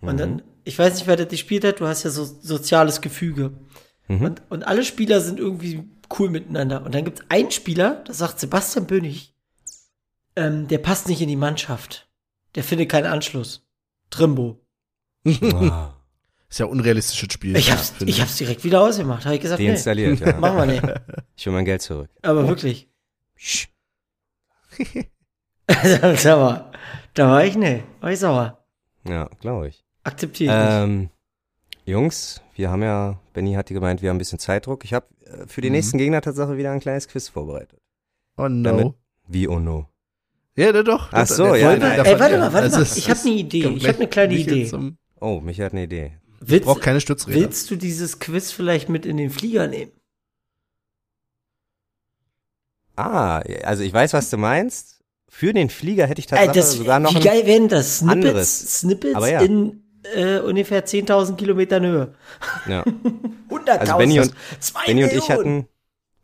Und Mhm. dann, ich weiß nicht, wer das gespielt hat, du hast ja so soziales Gefüge. Mhm. Und, und alle Spieler sind irgendwie cool miteinander. Und dann gibt es einen Spieler, das sagt Sebastian Bönig, ähm, der passt nicht in die Mannschaft. Der findet keinen Anschluss. Trimbo. Wow. Ist ja unrealistisches Spiel. Ich hab's, ich hab's direkt wieder ausgemacht. Habe ich gesagt, nee, Deinstalliert, ja. machen wir nicht. Ich will mein Geld zurück. Aber wirklich. Sch. Sag mal, da war ich, nee, war ich sauer. Ja, glaube ich. Akzeptiere ich nicht. Ähm, Jungs, wir haben ja, Benny hatte gemeint, wir haben ein bisschen Zeitdruck. Ich habe äh, für die Mhm. nächsten Gegner tatsächlich wieder ein kleines Quiz vorbereitet. Oh no. Damit- Wie oh no. ja, der doch. Ach so, ja, nein. Ey, warte mal, warte Also mal. es Ich habe eine Idee. Ich habe eine kleine nicht Idee. zum- Oh, Michael hat eine Idee. Ich Willst, brauche keine Stützräder. willst du dieses Quiz vielleicht mit in den Flieger nehmen? Ah, also ich weiß, was du meinst. Für den Flieger hätte ich Ey, tatsächlich das, sogar noch wie ein, geil wären das? Snippets, anderes. Snippets Aber ja. in äh, ungefähr 10.000 Kilometern Höhe. ja. 100.000. Also Benny und, Benny und ich hatten,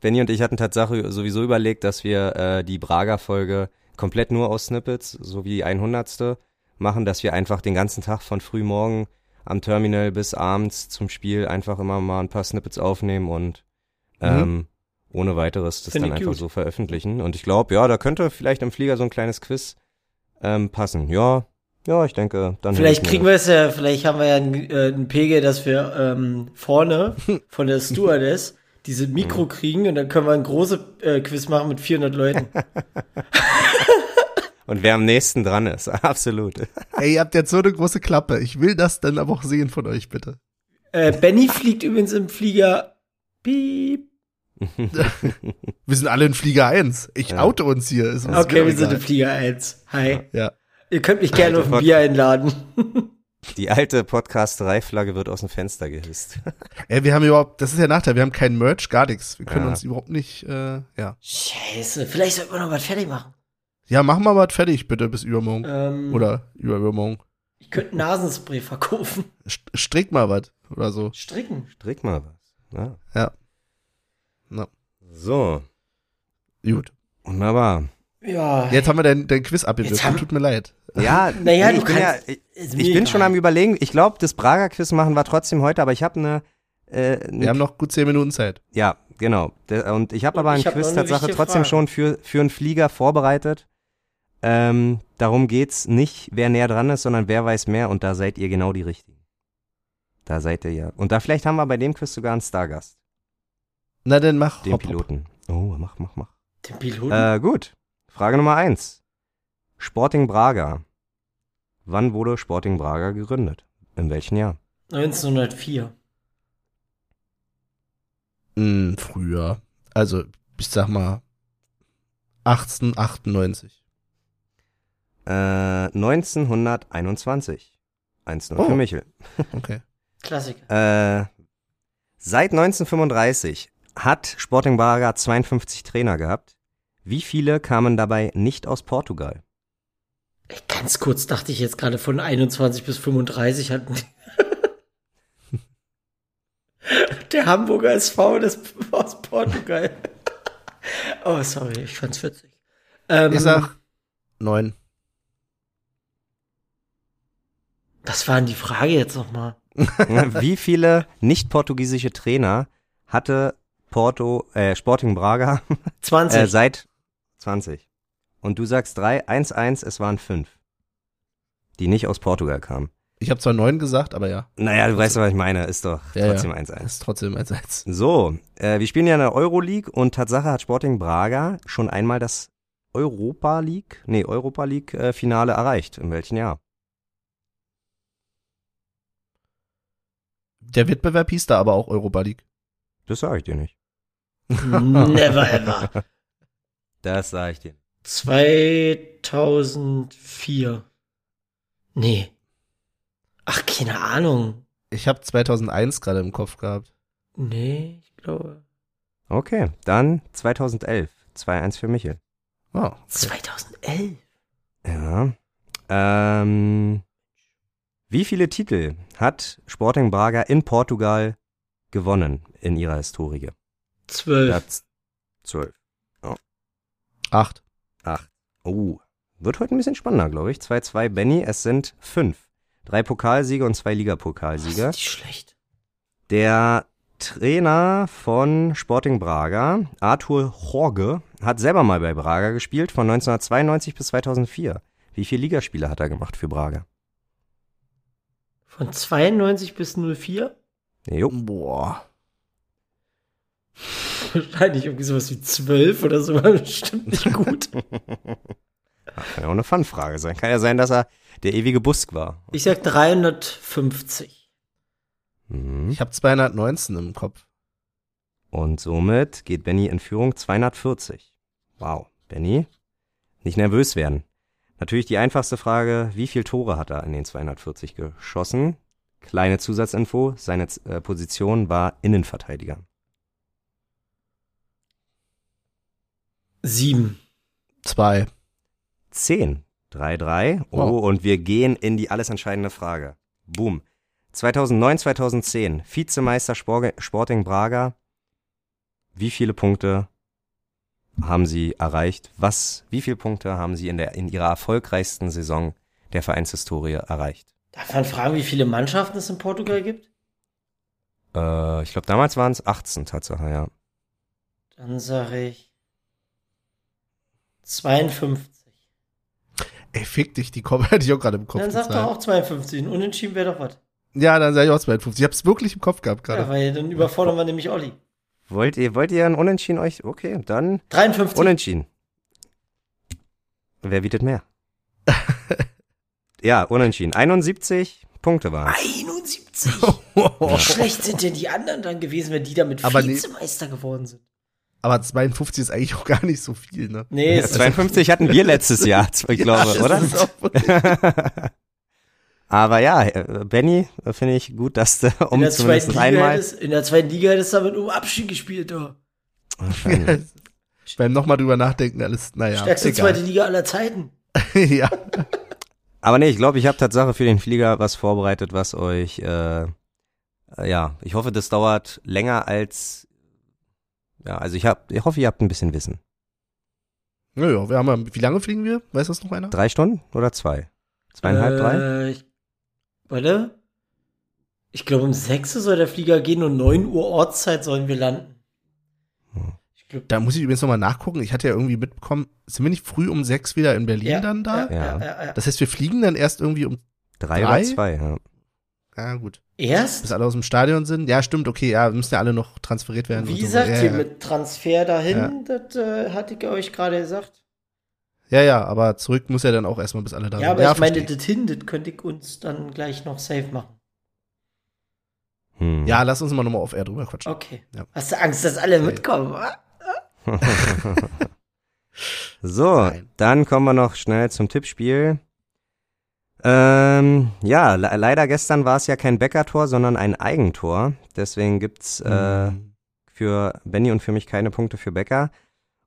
Benny und ich hatten tatsächlich sowieso überlegt, dass wir äh, die Braga-Folge komplett nur aus Snippets, so wie die 100. machen, dass wir einfach den ganzen Tag von früh morgen am Terminal bis abends zum Spiel einfach immer mal ein paar Snippets aufnehmen und ähm, ohne weiteres das Find dann einfach gut. so veröffentlichen. Und ich glaube, ja, da könnte vielleicht im Flieger so ein kleines Quiz ähm, passen. Ja, ja, ich denke, dann Vielleicht kriegen wir es ja, vielleicht haben wir ja einen, äh, einen Pegel, dass wir ähm, vorne von der Stewardess diese Mikro kriegen und dann können wir ein großes äh, Quiz machen mit 400 Leuten. Und wer am nächsten dran ist, absolut. Ey, ihr habt jetzt so eine große Klappe. Ich will das dann aber auch sehen von euch, bitte. äh, Benny fliegt übrigens im Flieger. Piep. Wir sind alle in Flieger 1. Ich Ja. oute uns hier. Ist uns Okay, wir sind im Flieger 1. Hi. Ja. Ihr könnt mich gerne auf ein. Bier einladen. Die alte Podcasterei-Flagge wird aus dem Fenster gehisst. Ey, wir haben überhaupt, das ist der Nachteil, wir haben keinen Merch, gar nichts. Wir können Ja. uns überhaupt nicht, äh, ja. Scheiße, vielleicht sollten wir noch was fertig machen. Ja, machen wir mal was fertig, bitte, bis übermorgen. Ähm, Oder übermorgen. Ich könnte Nasenspray verkaufen. St strick mal was oder so. Stricken. Strick mal was. Ja. Ja. Na, So, gut. wunderbar. Ja. Jetzt haben wir dein, dein Quiz haben- Tut mir leid. Ja, Naja, ich bin ja, kannst- ich, ich bin schon am überlegen. Ich glaube, das Prager Quiz machen wir trotzdem heute, aber ich habe eine, äh, Wir haben noch gut zehn Minuten Zeit. ja, genau. Und ich habe aber hab Quiz Tatsache trotzdem Frage. schon für für einen Flieger vorbereitet. Ähm, darum geht's nicht, wer näher dran ist, sondern wer weiß mehr. Und da seid ihr genau die Richtigen. Da seid ihr ja. Und da vielleicht haben wir bei dem Quiz sogar einen Stargast, Na, dann mach. den hopp, hopp. Piloten. Oh, mach, mach, mach. Den Piloten? Äh, gut. Frage Nummer eins. Sporting Braga. Wann wurde Sporting Braga gegründet? In welchem Jahr? 1904. Hm, früher. Also, ich sag mal 1898. Äh, 1921. 1-0 Oh. für Michel. Okay. Klassiker. Äh, seit 1935 hat Sporting Braga 52 Trainer gehabt. Wie viele kamen dabei nicht aus Portugal? Ganz kurz dachte ich jetzt gerade von 21 bis 35 hatten die Der Hamburger SV das aus Portugal. Oh, sorry, ich fand's witzig. Ähm, Ich sag neun. was war denn die Frage jetzt nochmal? Wie viele nicht-portugiesische Trainer hatte Porto, äh, Sporting Braga 20. äh, seit 20? Und du sagst 3, 1, 1, es waren 5. Die nicht aus Portugal kamen. Ich habe zwar neun gesagt, aber ja, Naja, du weißt doch, was ich meine. Ist doch Ja, trotzdem 1, 1. ist trotzdem eins eins. So, äh, wir spielen ja in der Euroleague und Tatsache hat Sporting Braga schon einmal das Europa League, nee, Europa League äh, Finale erreicht. In welchem Jahr? Der Wettbewerb hieß da aber auch Europa League. Das sage ich dir nicht. Never ever. Das sage ich dir. 2004. Nee. Ach, keine Ahnung. Ich habe 2001 gerade im Kopf gehabt. Nee, ich glaube. Okay, dann 2011. 2-1 für Michel. Oh, okay. 2011. Ja. Ähm, wie viele Titel hat Sporting Braga in Portugal gewonnen in ihrer Historie? 12. Platz 12. Acht. 8. Oh, wird heute ein bisschen spannender, glaube ich. 2-2 Benny, es sind 5. Drei Pokalsiege und zwei Das Ligapokalsieger. ist nicht schlecht. Der Trainer von Sporting Braga, Arthur Jorge, hat selber mal bei Braga gespielt, von 1992 bis 2004. Wie viele Ligaspiele hat er gemacht für Braga? Von 92 bis 04? Jo. Boah. Wahrscheinlich irgendwie sowas wie 12 oder so, war bestimmt nicht gut. Kann ja auch eine Fun-Frage sein. Kann ja sein, dass er der ewige Busk war. Ich sag 350. Mhm. Ich habe 219 im Kopf. Und somit geht Benny in Führung 240. Wow, Benny, nicht nervös werden. Natürlich die einfachste Frage, wie viele Tore hat er in den 240 geschossen? Kleine Zusatzinfo, seine äh, Position war Innenverteidiger. 7. Zwei. 10. 3-3. Oh, Wow. und wir gehen in die alles entscheidende Frage. Boom. 2009, 2010, Vizemeister Spor Sporting Braga. Wie viele Punkte haben sie erreicht? Was, wie viele Punkte haben sie in der, in ihrer erfolgreichsten Saison der Vereinshistorie erreicht? Darf man fragen, wie viele Mannschaften es in Portugal gibt? Äh, ich glaube, damals waren es 18 Tatsache, ja. Dann sage ich 52. Ey, fick dich, die Kopf hätte ich auch gerade im Kopf. Dann sag doch auch 52. Ein Unentschieden wäre doch was. Ja, dann sage ich auch 52. Ich hab's wirklich im Kopf gehabt Ja, gerade. weil dann überfordern wir nämlich Olli. Wollt ihr, wollt ihr ein Unentschieden euch? Okay, dann 53. Unentschieden. Wer bietet mehr? ja, unentschieden. 71 Punkte waren 71. Wie schlecht sind denn die anderen dann gewesen, wenn die damit. Vizemeister geworden sind? Aber 52 ist eigentlich auch gar nicht so viel, ne? Nee, Ja, es 52 hatten wir letztes Jahr, ich glaube, das oder? ist Aber ja, äh, Benny, äh, finde ich gut, dass du in, um der zumindest zweiten Liga einmal. hättest, in der zweiten Liga hättest du damit um Abschied gespielt. Oh. Wahrscheinlich. Beim nochmal drüber nachdenken, alles, naja. Stärkste egal. zweite Liga aller Zeiten. ja. Aber nee, ich glaube, ich habe Tatsache für den Flieger was vorbereitet, was euch, äh, ja, ich hoffe, das dauert länger als, ja, also ich hab, ich hoffe, ihr habt ein bisschen Wissen. Naja, wir haben ja, wie lange fliegen wir? Weiß das noch einer? Drei Stunden oder zwei? Zweieinhalb, drei? äh, Ich, warte. Ich glaube, um 6 Uhr soll der Flieger gehen und 9 Uhr Ortszeit sollen wir landen. Hm. Ich glaube, Da muss ich übrigens nochmal nachgucken. Ich hatte ja irgendwie mitbekommen, sind wir nicht früh um sechs wieder in Berlin dann da? Ja, ja, ja, ja. Das heißt, wir fliegen dann erst irgendwie um, Drei, Drei? oder zwei, ja. Ja gut, Erst? bis alle aus dem Stadion sind. Ja, stimmt, okay, ja, müssen ja alle noch transferiert werden. Wie und so. gesagt, ja, hier ja. mit Transfer dahin, das äh, hatte ich euch gerade gesagt. ja, ja, aber zurück muss ja dann auch erstmal, bis alle da Ja, sind. aber ich meine, verstehe das hin, das könnte ich uns dann gleich noch safe machen. Hm. Ja, lass uns mal nochmal auf Air drüber quatschen. Okay. Ja. Hast du Angst, dass alle mitkommen? wa? So, Nein. dann kommen wir noch schnell zum Tippspiel. Ähm, ja, le leider gestern war es ja kein Bäckertor, sondern ein Eigentor. Deswegen gibt's äh, Mhm. für Benny und für mich keine Punkte für Becker.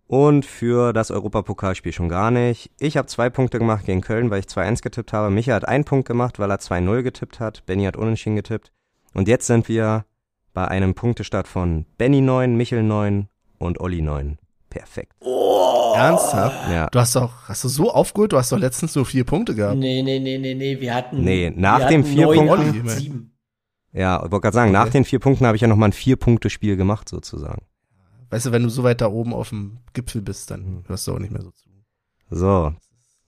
Und für das Europapokalspiel schon gar nicht. Ich habe zwei Punkte gemacht gegen Köln, weil ich 2-1 getippt habe. Micha hat einen Punkt gemacht, weil er 2-0 getippt hat. Benny hat unentschieden getippt. Und jetzt sind wir bei einem Punktestart von Benny 9, Michel 9 und Olli 9. Perfekt. Ernsthaft? Ja. Du hast doch, hast du so aufgeholt? Du hast doch letztens nur vier Punkte gehabt. Nee, nee, nee, nee, nee, wir hatten. Nee, nach dem vier Punkten- sieben. Ja, ich wollte gerade sagen, nach Okay. den vier Punkten habe ich ja nochmal ein Vier-Punkte-Spiel gemacht, sozusagen. Weißt du, wenn du so weit da oben auf dem Gipfel bist, dann Mhm. hörst du auch nicht mehr so zu. So.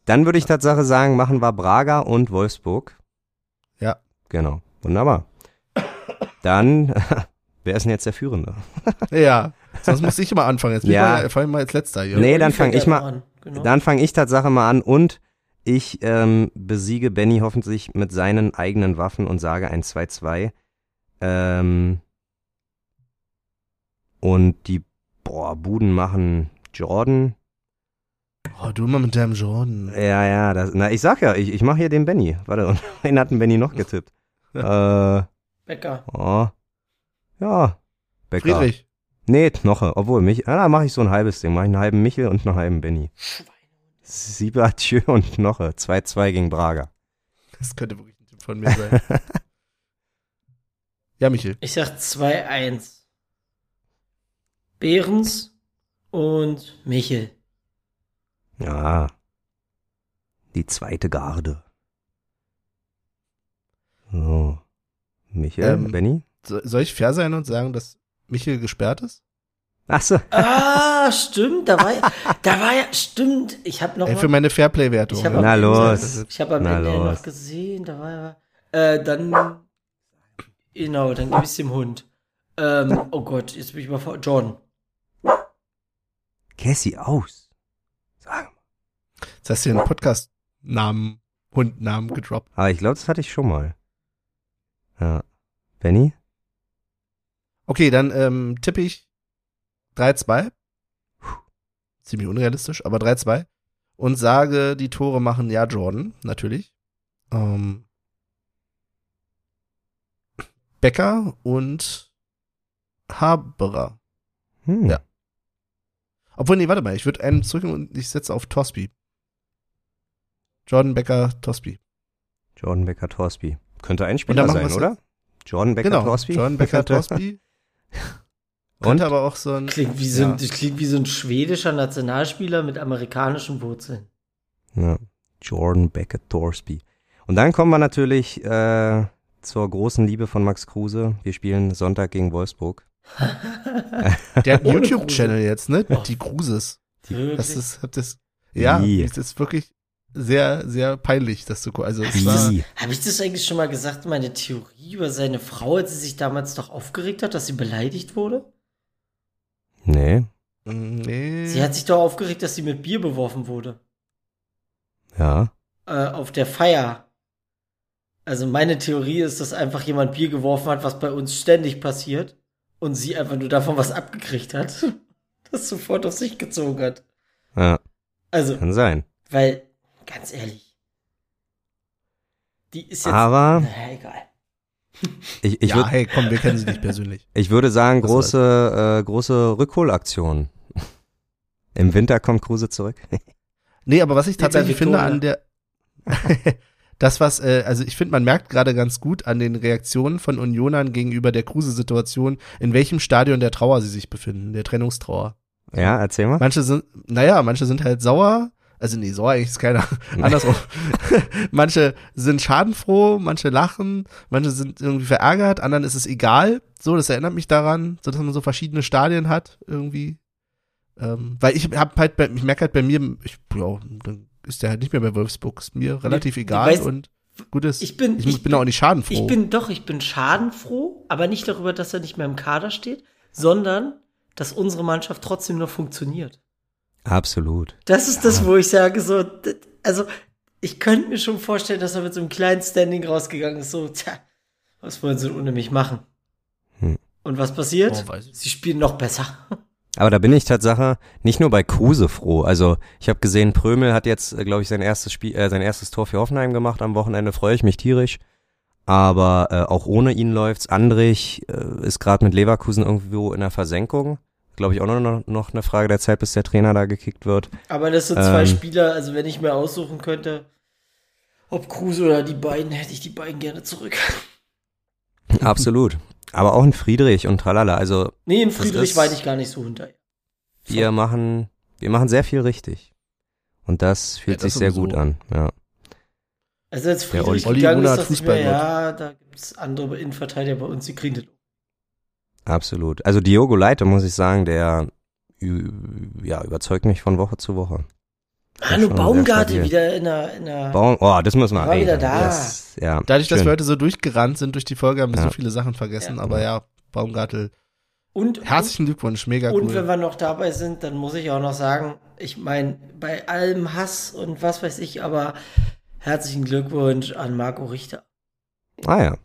Dann würde ich Tatsache sagen, machen wir Braga und Wolfsburg. Ja. Genau. Wunderbar. Dann, wer ist denn jetzt der Führende? Ja, sonst muss ich immer anfangen. Jetzt Ja. ich mal, mal als letzter hier. Nee, dann Ich fang fange ich mal, an. Genau. dann fange ich Tatsache mal an und ich ähm, besiege Benny hoffentlich mit seinen eigenen Waffen und sage ein 2-2. Ähm, und die, boah, Buden machen Jordan. Oh, du immer mit deinem Jordan. Ja, ja, das, na, ich sag ja, ich, ich mache hier den Benny. Warte, und wen hat denn Benny noch getippt? äh, Becker. oh, ja, Becker. Friedrich. Nee, Knoche, obwohl mich, ja, da mache ich so ein halbes Ding, mache ich einen halben Michel und einen halben Benny. Siebertjö und Knoche, 2-2 gegen Braga. Das könnte wirklich ein Tipp von mir sein. ja, Michel. Ich sag 2-1. Behrens und Michel. Ja, die zweite Garde. So, Michel, Ähm, Benny? So, soll ich fair sein und sagen, dass Michel gesperrt ist? Ach so, Ah, stimmt, da war ja, da war ja, stimmt. Ich habe noch Ey, mal, für meine Fairplay-Wertung. ja. Na los. Ich habe am Na Ende los. noch gesehen, da war ja, äh, dann, genau, dann gebe ich dem Hund. Ähm, oh Gott, jetzt bin ich mal vor, John. Cassie aus. Sag mal. Jetzt hast du hier einen Podcast-Namen, Hundnamen gedroppt. Aber ich glaube, das hatte ich schon mal. Ja. Benny? Okay, dann ähm, tippe ich 3-2. Ziemlich unrealistisch, aber 3-2. Und sage, die Tore machen ja Jordan, natürlich. Ähm, Becker und Haberer. Hm. Ja. Obwohl, nee, warte mal, ich würde einen zurück und ich setze auf Tosby. Jordan Becker, Tosby. Jordan Becker Torsby. Könnte ein Spieler sein, oder? Jordan Becker genau, Torsby? Jordan Becker, Tosby. Und? Aber auch so ein... Klingt wie, so Ja. ein, das klingt wie so ein schwedischer Nationalspieler mit amerikanischen Wurzeln. Ja. Jordan Becker Torsby. Und dann kommen wir natürlich äh, zur großen Liebe von Max Kruse. Wir spielen Sonntag gegen Wolfsburg. Der hat einen Ohne YouTube-Channel jetzt, ne? Die Cruises. Wirklich? Das ist, das, ja, das ist wirklich sehr, sehr peinlich, das zu gucken. Also, es war, Habe ich das eigentlich schon mal gesagt, meine Theorie über seine Frau, als sie sich damals doch aufgeregt hat, dass sie beleidigt wurde? Nee. nee. Sie hat sich doch aufgeregt, dass sie mit Bier beworfen wurde. Ja. Äh, auf der Feier. Also meine Theorie ist, dass einfach jemand Bier geworfen hat, was bei uns ständig passiert. Und sie einfach nur davon was abgekriegt hat. Das sofort auf sich gezogen hat. Ja. Also, Kann sein. weil, ganz ehrlich. Die ist jetzt. Aber Na, egal. ich, ich, ja, würd, hey, komm, wir kennen sie nicht persönlich. ich würde sagen, Das große, äh, große Rückholaktion. Im Winter kommt Kruse zurück. Nee, aber was ich tatsächlich finde an der, das was, äh, also ich finde, man merkt gerade ganz gut an den Reaktionen von Unionern gegenüber der Kruse-Situation, in welchem Stadion der Trauer sie sich befinden, der Trennungstrauer. Ja, erzähl mal. Manche sind, naja, manche sind halt sauer. Also nee, sauer eigentlich ist keiner. Andersrum. manche sind schadenfroh, manche lachen, manche sind irgendwie verärgert, anderen ist es egal. So, das erinnert mich daran, so dass man so verschiedene Stadien hat irgendwie. Ähm, weil ich hab halt, bei, ich merke halt bei mir, ich, ja, dann ist der halt nicht mehr bei Wolfsburg, ist mir relativ Nee, egal und gut ist. Ich bin, ich, muss- bin auch nicht schadenfroh. Ich bin doch, ich bin schadenfroh, aber nicht darüber, dass er nicht mehr im Kader steht, sondern dass unsere Mannschaft trotzdem noch funktioniert. Absolut. Das ist das, wo ich sage, so, also ich könnte mir schon vorstellen, dass er mit so einem kleinen Standing rausgegangen ist, so, tja, was wollen sie ohne mich machen? Hm. Und was passiert? Oh, sie spielen noch besser. Aber da bin ich Tatsache nicht nur bei Kruse froh. Also ich habe gesehen, Prömel hat jetzt, glaube ich, sein erstes Spiel, äh, sein erstes Tor für Hoffenheim gemacht am Wochenende. Freue ich mich tierisch. Aber äh, auch ohne ihn läuft's. Andrich äh, ist gerade mit Leverkusen irgendwo in der Versenkung. Glaube ich auch noch, noch eine Frage der Zeit, bis der Trainer da gekickt wird. Aber das sind zwei Ähm. Spieler, also wenn ich mir aussuchen könnte, ob Kruse oder die beiden, hätte ich die beiden gerne zurück. Absolut. Aber auch ein Friedrich und tralala. Also Nee, in Friedrich ist- war ich gar nicht so hinter. wir machen, wir machen sehr viel richtig. Und das fühlt Ja, das sich sehr gut an, ja. Also als Der Friedrich Olli gegangen Rune ist, ich Fußball mir, ja, da gibt's andere Innenverteidiger bei uns, die kriegen das. Absolut. Also Diogo Leite, muss ich sagen, der ja, überzeugt mich von Woche zu Woche. Hanno Baumgarte wieder in der, in der Baum, oh, das müssen wir War wieder da. Das, ja, Dadurch, dass schön. wir heute so durchgerannt sind durch die Folge, haben wir Ja. so viele Sachen vergessen. Ja. Aber ja, Baumgartel, und, herzlichen Glückwunsch, mega und, und cool. wenn wir noch dabei sind, dann muss ich auch noch sagen, ich meine, bei allem Hass und was weiß ich, aber herzlichen Glückwunsch an Marco Richter. Ah ja.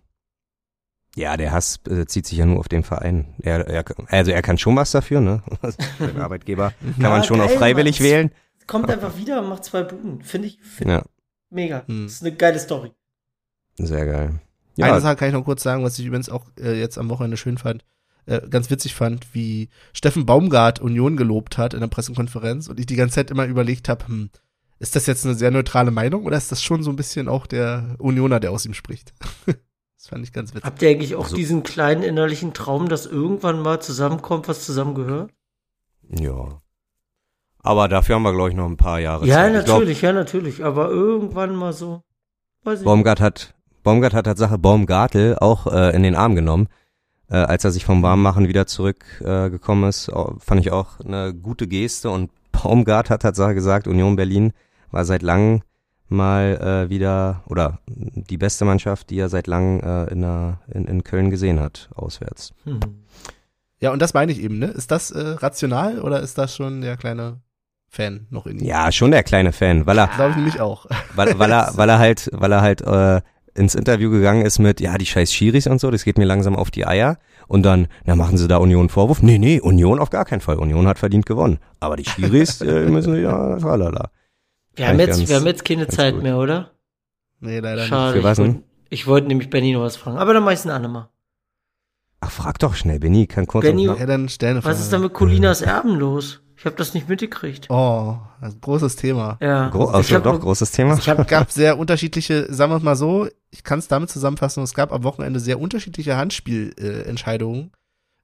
Ja, der Hass äh, zieht sich ja nur auf den Verein. Er, er, also er kann schon was dafür, ne? Den Arbeitgeber kann Ja, man schon auch geil, freiwillig Mann. wählen. Kommt einfach wieder und macht zwei Buden. Finde ich find Ja, mega. Hm. Das ist eine geile Story. sehr geil. Eine Ja, Sache kann ich noch kurz sagen, was ich übrigens auch äh, jetzt am Wochenende schön fand, äh, ganz witzig fand, wie Steffen Baumgart Union gelobt hat in der Pressekonferenz und ich die ganze Zeit immer überlegt habe, hm, ist das jetzt eine sehr neutrale Meinung oder ist das schon so ein bisschen auch der Unioner, der aus ihm spricht? fand ich ganz witzig. Habt ihr eigentlich auch So. diesen kleinen innerlichen Traum, dass irgendwann mal zusammenkommt, was zusammengehört? ja. Aber dafür haben wir, glaube ich, noch ein paar Jahre Ja, Zeit. Glaub, natürlich, ja, natürlich. Aber irgendwann mal so. Weiß ich nicht. Baumgart hat, Baumgart hat Tatsache Baumgartel auch äh, in den Arm genommen. Äh, als er sich vom Warmmachen wieder zurückgekommen äh, ist, fand ich auch eine gute Geste und Baumgart hat Tatsache gesagt, Union Berlin war seit langem mal äh, wieder, oder die beste Mannschaft, die er seit langem äh, in, der, in, in Köln gesehen hat, auswärts. Hm. Ja, und das meine ich eben, ne? Ist das äh, rational oder ist das schon der kleine Fan noch in ihm? Ja, schon der kleine Fan, weil er, Glaube ich nämlich auch. weil, weil er, weil er halt, weil er halt äh, ins Interview gegangen ist mit, ja, die scheiß Schiris und so, das geht mir langsam auf die Eier. Und dann, na, machen sie da Union Vorwurf? Nee, nee, Union auf gar keinen Fall. Union hat verdient gewonnen. Aber die Schiris äh, müssen ja, tralala. Wir haben, ich jetzt, ganz- wir haben jetzt keine Zeit gut. mehr, oder? Nee, leider Schade. Für was ich denn? wollte- Ich wollte nämlich Benny noch was fragen. Aber dann mach ich's ein andermal. Ach, frag doch schnell, Benny, kann kurz Benny, nicht. Ja, dann stell eine Frage. Was ist da mit Colinas Erben los? Ich habe das nicht mitgekriegt. Oh, ein großes Thema. Ja. Gro ich also hab, doch, großes Thema. Ich habe gab sehr unterschiedliche, sagen wir es mal so, ich kann es damit zusammenfassen, es gab am Wochenende sehr unterschiedliche Handspielentscheidungen äh, Entscheidungen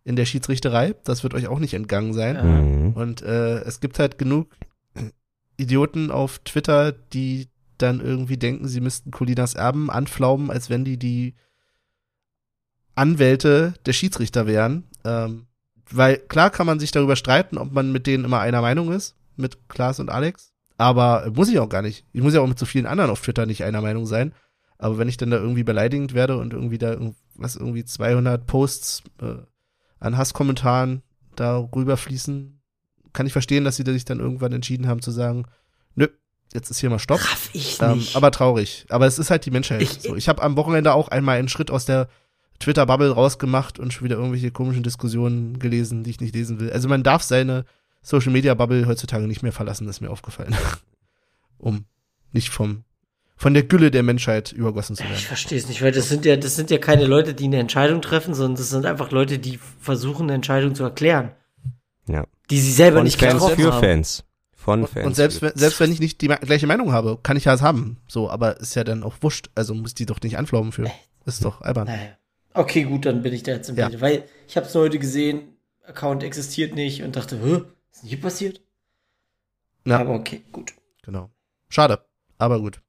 in der Schiedsrichterei. Das wird euch auch nicht entgangen sein. Ja. Mhm. Und äh, es gibt halt genug Idioten auf Twitter, die dann irgendwie denken, sie müssten Colinas Erben anflaumen, als wenn die die Anwälte der Schiedsrichter wären. Ähm, weil klar kann man sich darüber streiten, ob man mit denen immer einer Meinung ist, mit Klaas und Alex. Aber muss ich auch gar nicht. Ich muss ja auch mit so vielen anderen auf Twitter nicht einer Meinung sein. Aber wenn ich dann da irgendwie beleidigend werde und irgendwie da was irgendwie 200 Posts äh, an Hasskommentaren da rüberfließen, kann ich verstehen, dass sie sich dann irgendwann entschieden haben zu sagen, nö, jetzt ist hier mal Stopp. Raff ich Ähm, nicht. aber traurig. Aber es ist halt die Menschheit. Ich- so, ich habe am Wochenende auch einmal einen Schritt aus der Twitter-Bubble rausgemacht und schon wieder irgendwelche komischen Diskussionen gelesen, die ich nicht lesen will. Also man darf seine Social-Media-Bubble heutzutage nicht mehr verlassen, ist mir aufgefallen. um nicht vom von der Gülle der Menschheit übergossen zu ich werden. verstehe es nicht, weil das sind ja, das sind ja keine Leute, die eine Entscheidung treffen, sondern das sind einfach Leute, die versuchen, eine Entscheidung zu erklären. Ja. Die sie selber Von nicht Fans getroffen für haben. Fans. Von Und, Fans. und selbst, wenn, selbst wenn ich nicht die gleiche Meinung habe, kann ich ja es haben. So, aber ist ja dann auch wurscht. Also muss die doch nicht anflaumen für. Ist doch albern. Naja. Okay, gut, dann bin ich da jetzt im Ja. Weil ich habe es heute gesehen, Account existiert nicht und dachte, Hä, was ist denn hier passiert? Ja. Aber okay, gut. Genau. Schade, aber gut.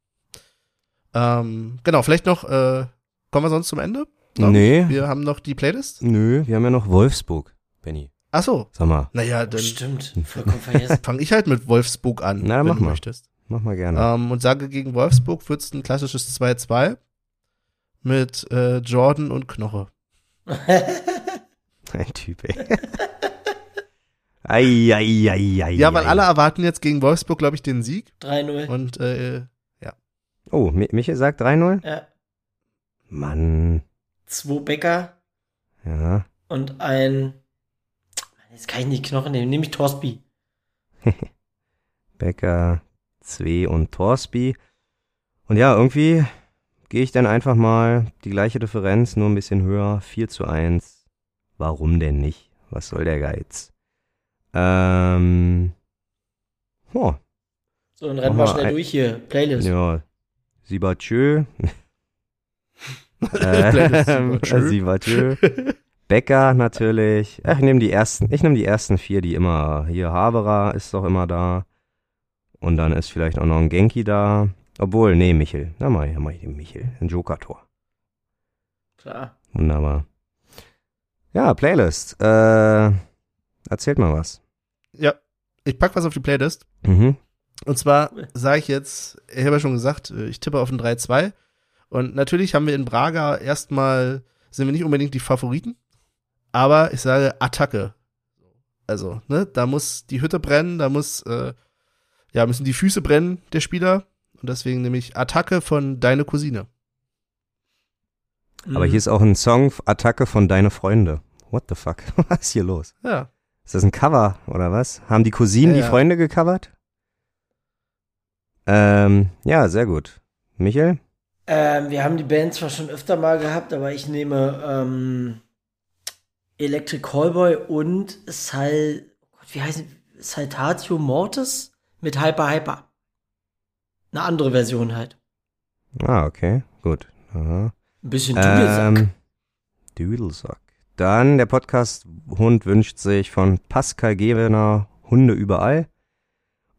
Ähm, genau, vielleicht noch, äh, kommen wir sonst zum Ende? Glaub ich. Nee, Wir haben noch die Playlist. nö, wir haben ja noch Wolfsburg, Benny. Ach so, Sag mal, naja, dann Stimmt, vollkommen vergessen. fange ich halt mit Wolfsburg an, Na, wenn mach du mal. möchtest. mach mal gerne. Ähm, und sage, gegen Wolfsburg wird's ein klassisches 2-2 mit äh, Jordan und Knoche. Ein Typ, ey. ei, ei, ei, ei, Ja, weil ei. alle erwarten jetzt gegen Wolfsburg, glaube ich, den Sieg. 3-0. Und äh, Oh, Mi- Michael sagt 3-0? Ja. Mann. Zwei Bäcker Ja. und ein. Jetzt kann ich nicht Knochen nehmen, nehme ich Torsby. Becker, Zwe und Torsby. Und ja, irgendwie gehe ich dann einfach mal die gleiche Differenz, nur ein bisschen höher, 4 zu 1. Warum denn nicht? Was soll der Geiz? Ähm, oh, So, dann rennen wir schnell ein- durch hier. Playlist. ja. Playlist ähm. Sibachö. Becker natürlich. Ich nehme die ersten, ich nehme die ersten vier, die immer, hier Haberer ist doch immer da. Und dann ist vielleicht auch noch ein Genki da. Obwohl, nee, Michel. Na mal, ja, mach ich den Michel. Ein Joker-Tor. Klar. Wunderbar. Ja, Playlist. Äh, erzählt mal was. Ja, ich pack was auf die Playlist. Mhm. Und zwar sage ich jetzt, ich habe ja schon gesagt, äh, ich tippe auf ein 3-2. Und natürlich haben wir in Braga erstmal, sind wir nicht unbedingt die Favoriten, aber ich sage Attacke. Also, ne, da muss die Hütte brennen, da muss, äh, ja, müssen die Füße brennen der Spieler. Und deswegen nehme ich Attacke von Deine Cousine. Aber Mhm. hier ist auch ein Song, Attacke von Deine Freunde. What the fuck? Was ist hier los? Ja. Ist das ein Cover oder was? Haben die Cousinen Ja, die ja. Freunde gecovert? Ähm, ja, sehr gut. Michael? Ähm, wir haben die Band zwar schon öfter mal gehabt, aber ich nehme ähm, Electric Callboy und Sal, oh wie heißt es? Saltatio Mortis mit Hyper Hyper. Eine andere Version halt. Ah, okay, gut. Aha. Ein bisschen Dudelsack. Ähm, Dudelsack. Dann der Podcast Hund wünscht sich von Pascal Gewener Hunde überall.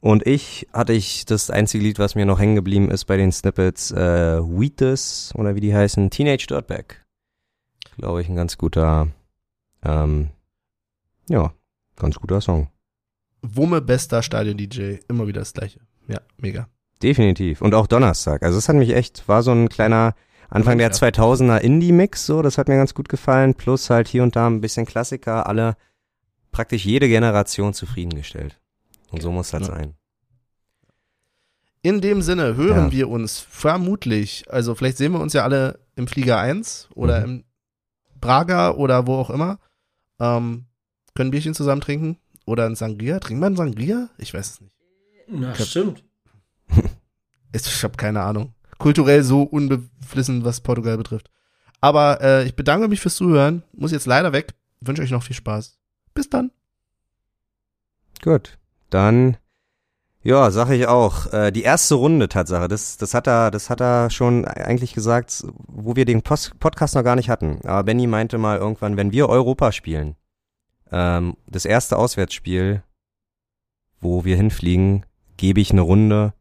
Und ich hatte ich das einzige Lied, was mir noch hängen geblieben ist bei den Snippets, äh, Wheatus oder wie die heißen, Teenage Dirtbag. Glaube ich, ein ganz guter, ähm, ja, ganz guter Song. Wumme bester Stadion-DJ. Immer wieder das gleiche. Ja, mega. Definitiv. Und auch Donnerstag. Also es hat mich echt, war so ein kleiner Anfang der Ja. 2000er Indie-Mix, so, das hat mir ganz gut gefallen. Plus halt hier und da ein bisschen Klassiker, alle, praktisch jede Generation zufriedengestellt. Und so muss das Ja. sein. In dem Sinne hören Ja. wir uns vermutlich, also vielleicht sehen wir uns ja alle im Flieger 1 oder Mhm. im Braga oder wo auch immer. Ähm, können Bierchen zusammen trinken oder ein Sangria. Trinkt man Sangria? Ich weiß es nicht. Na, Ich hab- stimmt. Ich habe keine Ahnung. Kulturell so unbeflissen, was Portugal betrifft. Aber äh, ich bedanke mich fürs Zuhören. Muss jetzt leider weg. Wünsche euch noch viel Spaß. Bis dann. Gut. Dann, ja, sag ich auch, äh, die erste Runde Tatsache, das, das hat er, das hat er schon eigentlich gesagt, wo wir den Post Podcast noch gar nicht hatten. Aber Benny meinte mal irgendwann, wenn wir Europa spielen, ähm, das erste Auswärtsspiel, wo wir hinfliegen, gebe ich eine Runde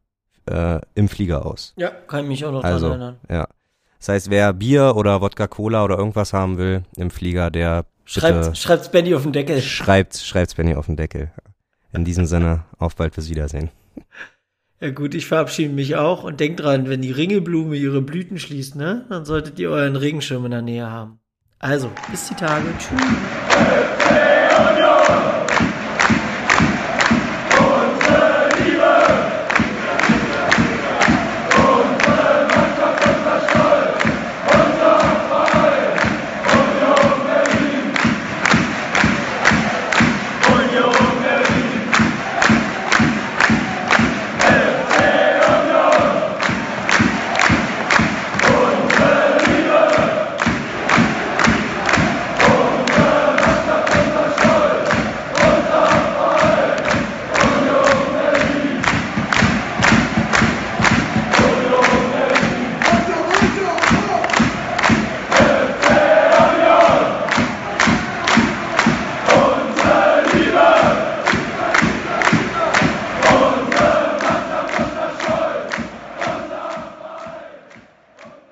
äh, im Flieger aus. Ja, kann ich mich auch noch Also, dran erinnern. ja. Das heißt, wer Bier oder Wodka Cola oder irgendwas haben will im Flieger, der Schreibt, schreibt's Benny auf den Deckel. schreibt, schreibt's Benny auf den Deckel. In diesem Sinne, auf bald fürs Wiedersehen. Ja gut, ich verabschiede mich auch und denkt dran, wenn die Ringelblume ihre Blüten schließt, ne, dann solltet ihr euren Regenschirm in der Nähe haben. Also, bis die Tage. Tschüss.